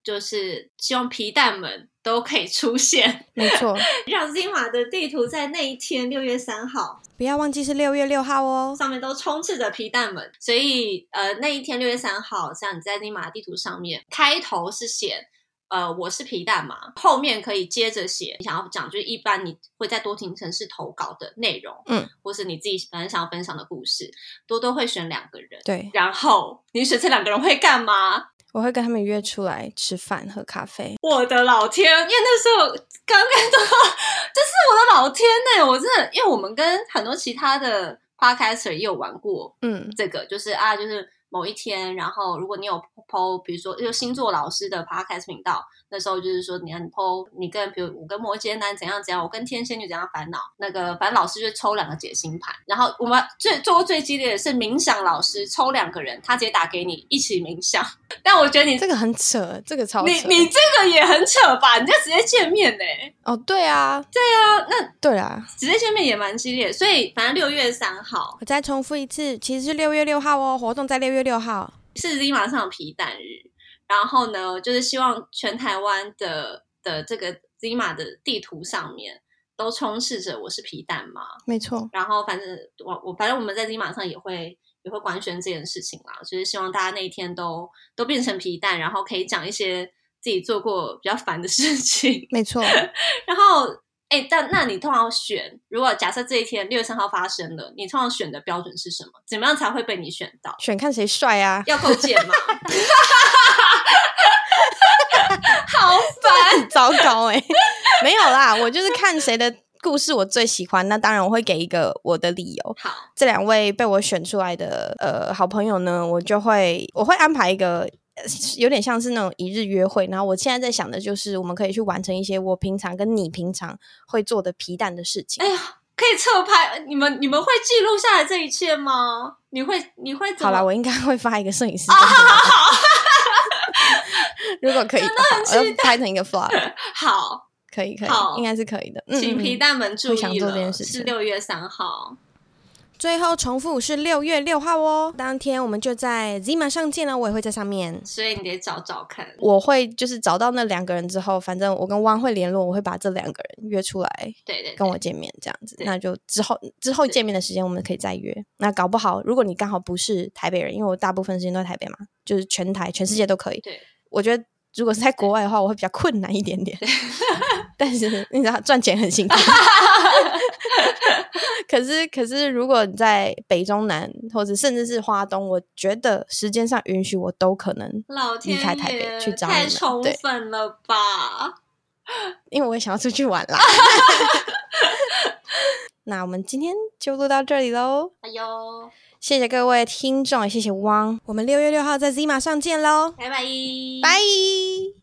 就是希望皮蛋们。都可以出现，没错。让 Zima 的地图在那一天六月三号，不要忘记是六月六号哦。上面都充斥着皮蛋们，所以呃那一天六月三号，像你在 Zima 的地图上面，开头是写呃我是皮蛋嘛，后面可以接着写你想要讲，就是一般你会在多听城市投稿的内容，嗯，或是你自己本身想要分享的故事，多多会选两个人，对，然后你选这两个人会干嘛？我会跟他们约出来吃饭喝咖啡。我的老天，因为那时候刚刚都，这是我的老天呢！我真的，因为我们跟很多其他的 podcaster 也有玩过，嗯，这个就是啊，就是。某一天，然后如果你有 po，比如说就星座老师的 podcast 频道，那时候就是说你 po，你跟比如我跟摩羯男怎样怎样，我跟天蝎女怎样烦恼，那个反正老师就抽两个解星盘，然后我们最做过最激烈的是冥想老师抽两个人，他直接打给你一起冥想。但我觉得你这个很扯，这个超扯你你这个也很扯吧？你就直接见面呢？哦，对啊，对啊，那对啊，直接见面也蛮激烈，所以反正六月三号，我再重复一次，其实是六月六号哦，活动在六月六号，是 Zima 上皮蛋日，然后呢，就是希望全台湾的的这个 Zima 的地图上面都充斥着我是皮蛋嘛，没错，然后反正我我反正我们在 Zima 上也会。也会官宣这件事情啦，就是希望大家那一天都都变成皮蛋，然后可以讲一些自己做过比较烦的事情。没错。然后，哎，但那你通常选，如果假设这一天六月三号发生了，你通常选的标准是什么？怎么样才会被你选到？选看谁帅啊？要够贱吗？好烦，糟糕哎、欸，没有啦，我就是看谁的。故事我最喜欢，那当然我会给一个我的理由。好，这两位被我选出来的呃好朋友呢，我就会我会安排一个有点像是那种一日约会。然后我现在在想的就是，我们可以去完成一些我平常跟你平常会做的皮蛋的事情。哎呀，可以侧拍，你们你们会记录下来这一切吗？你会你会？好了，我应该会发一个摄影师。好好好，如果可以的话，我要拍成一个 vlog。好。可以，可以，应该是可以的。请皮蛋们注意了，是六月三号。最后重复是六月六号哦。当天我们就在 Zima 上见了，我也会在上面。所以你得找找看。我会就是找到那两个人之后，反正我跟汪会联络，我会把这两个人约出来，对对，跟我见面这样子。那就之后之后见面的时间我们可以再约。那搞不好，如果你刚好不是台北人，因为我大部分时间都在台北嘛，就是全台全世界都可以。对，我觉得。如果是在国外的话，我会比较困难一点点。但是你知道赚钱很辛苦。可是可是，如果你在北中南或者甚至是花东，我觉得时间上允许，我都可能离开台北去找你们。太充分了吧？因为我也想要出去玩啦。那我们今天就录到这里喽。哎呦！谢谢各位听众，也谢谢汪。我们六月六号在 Zima 上见喽，拜拜，拜。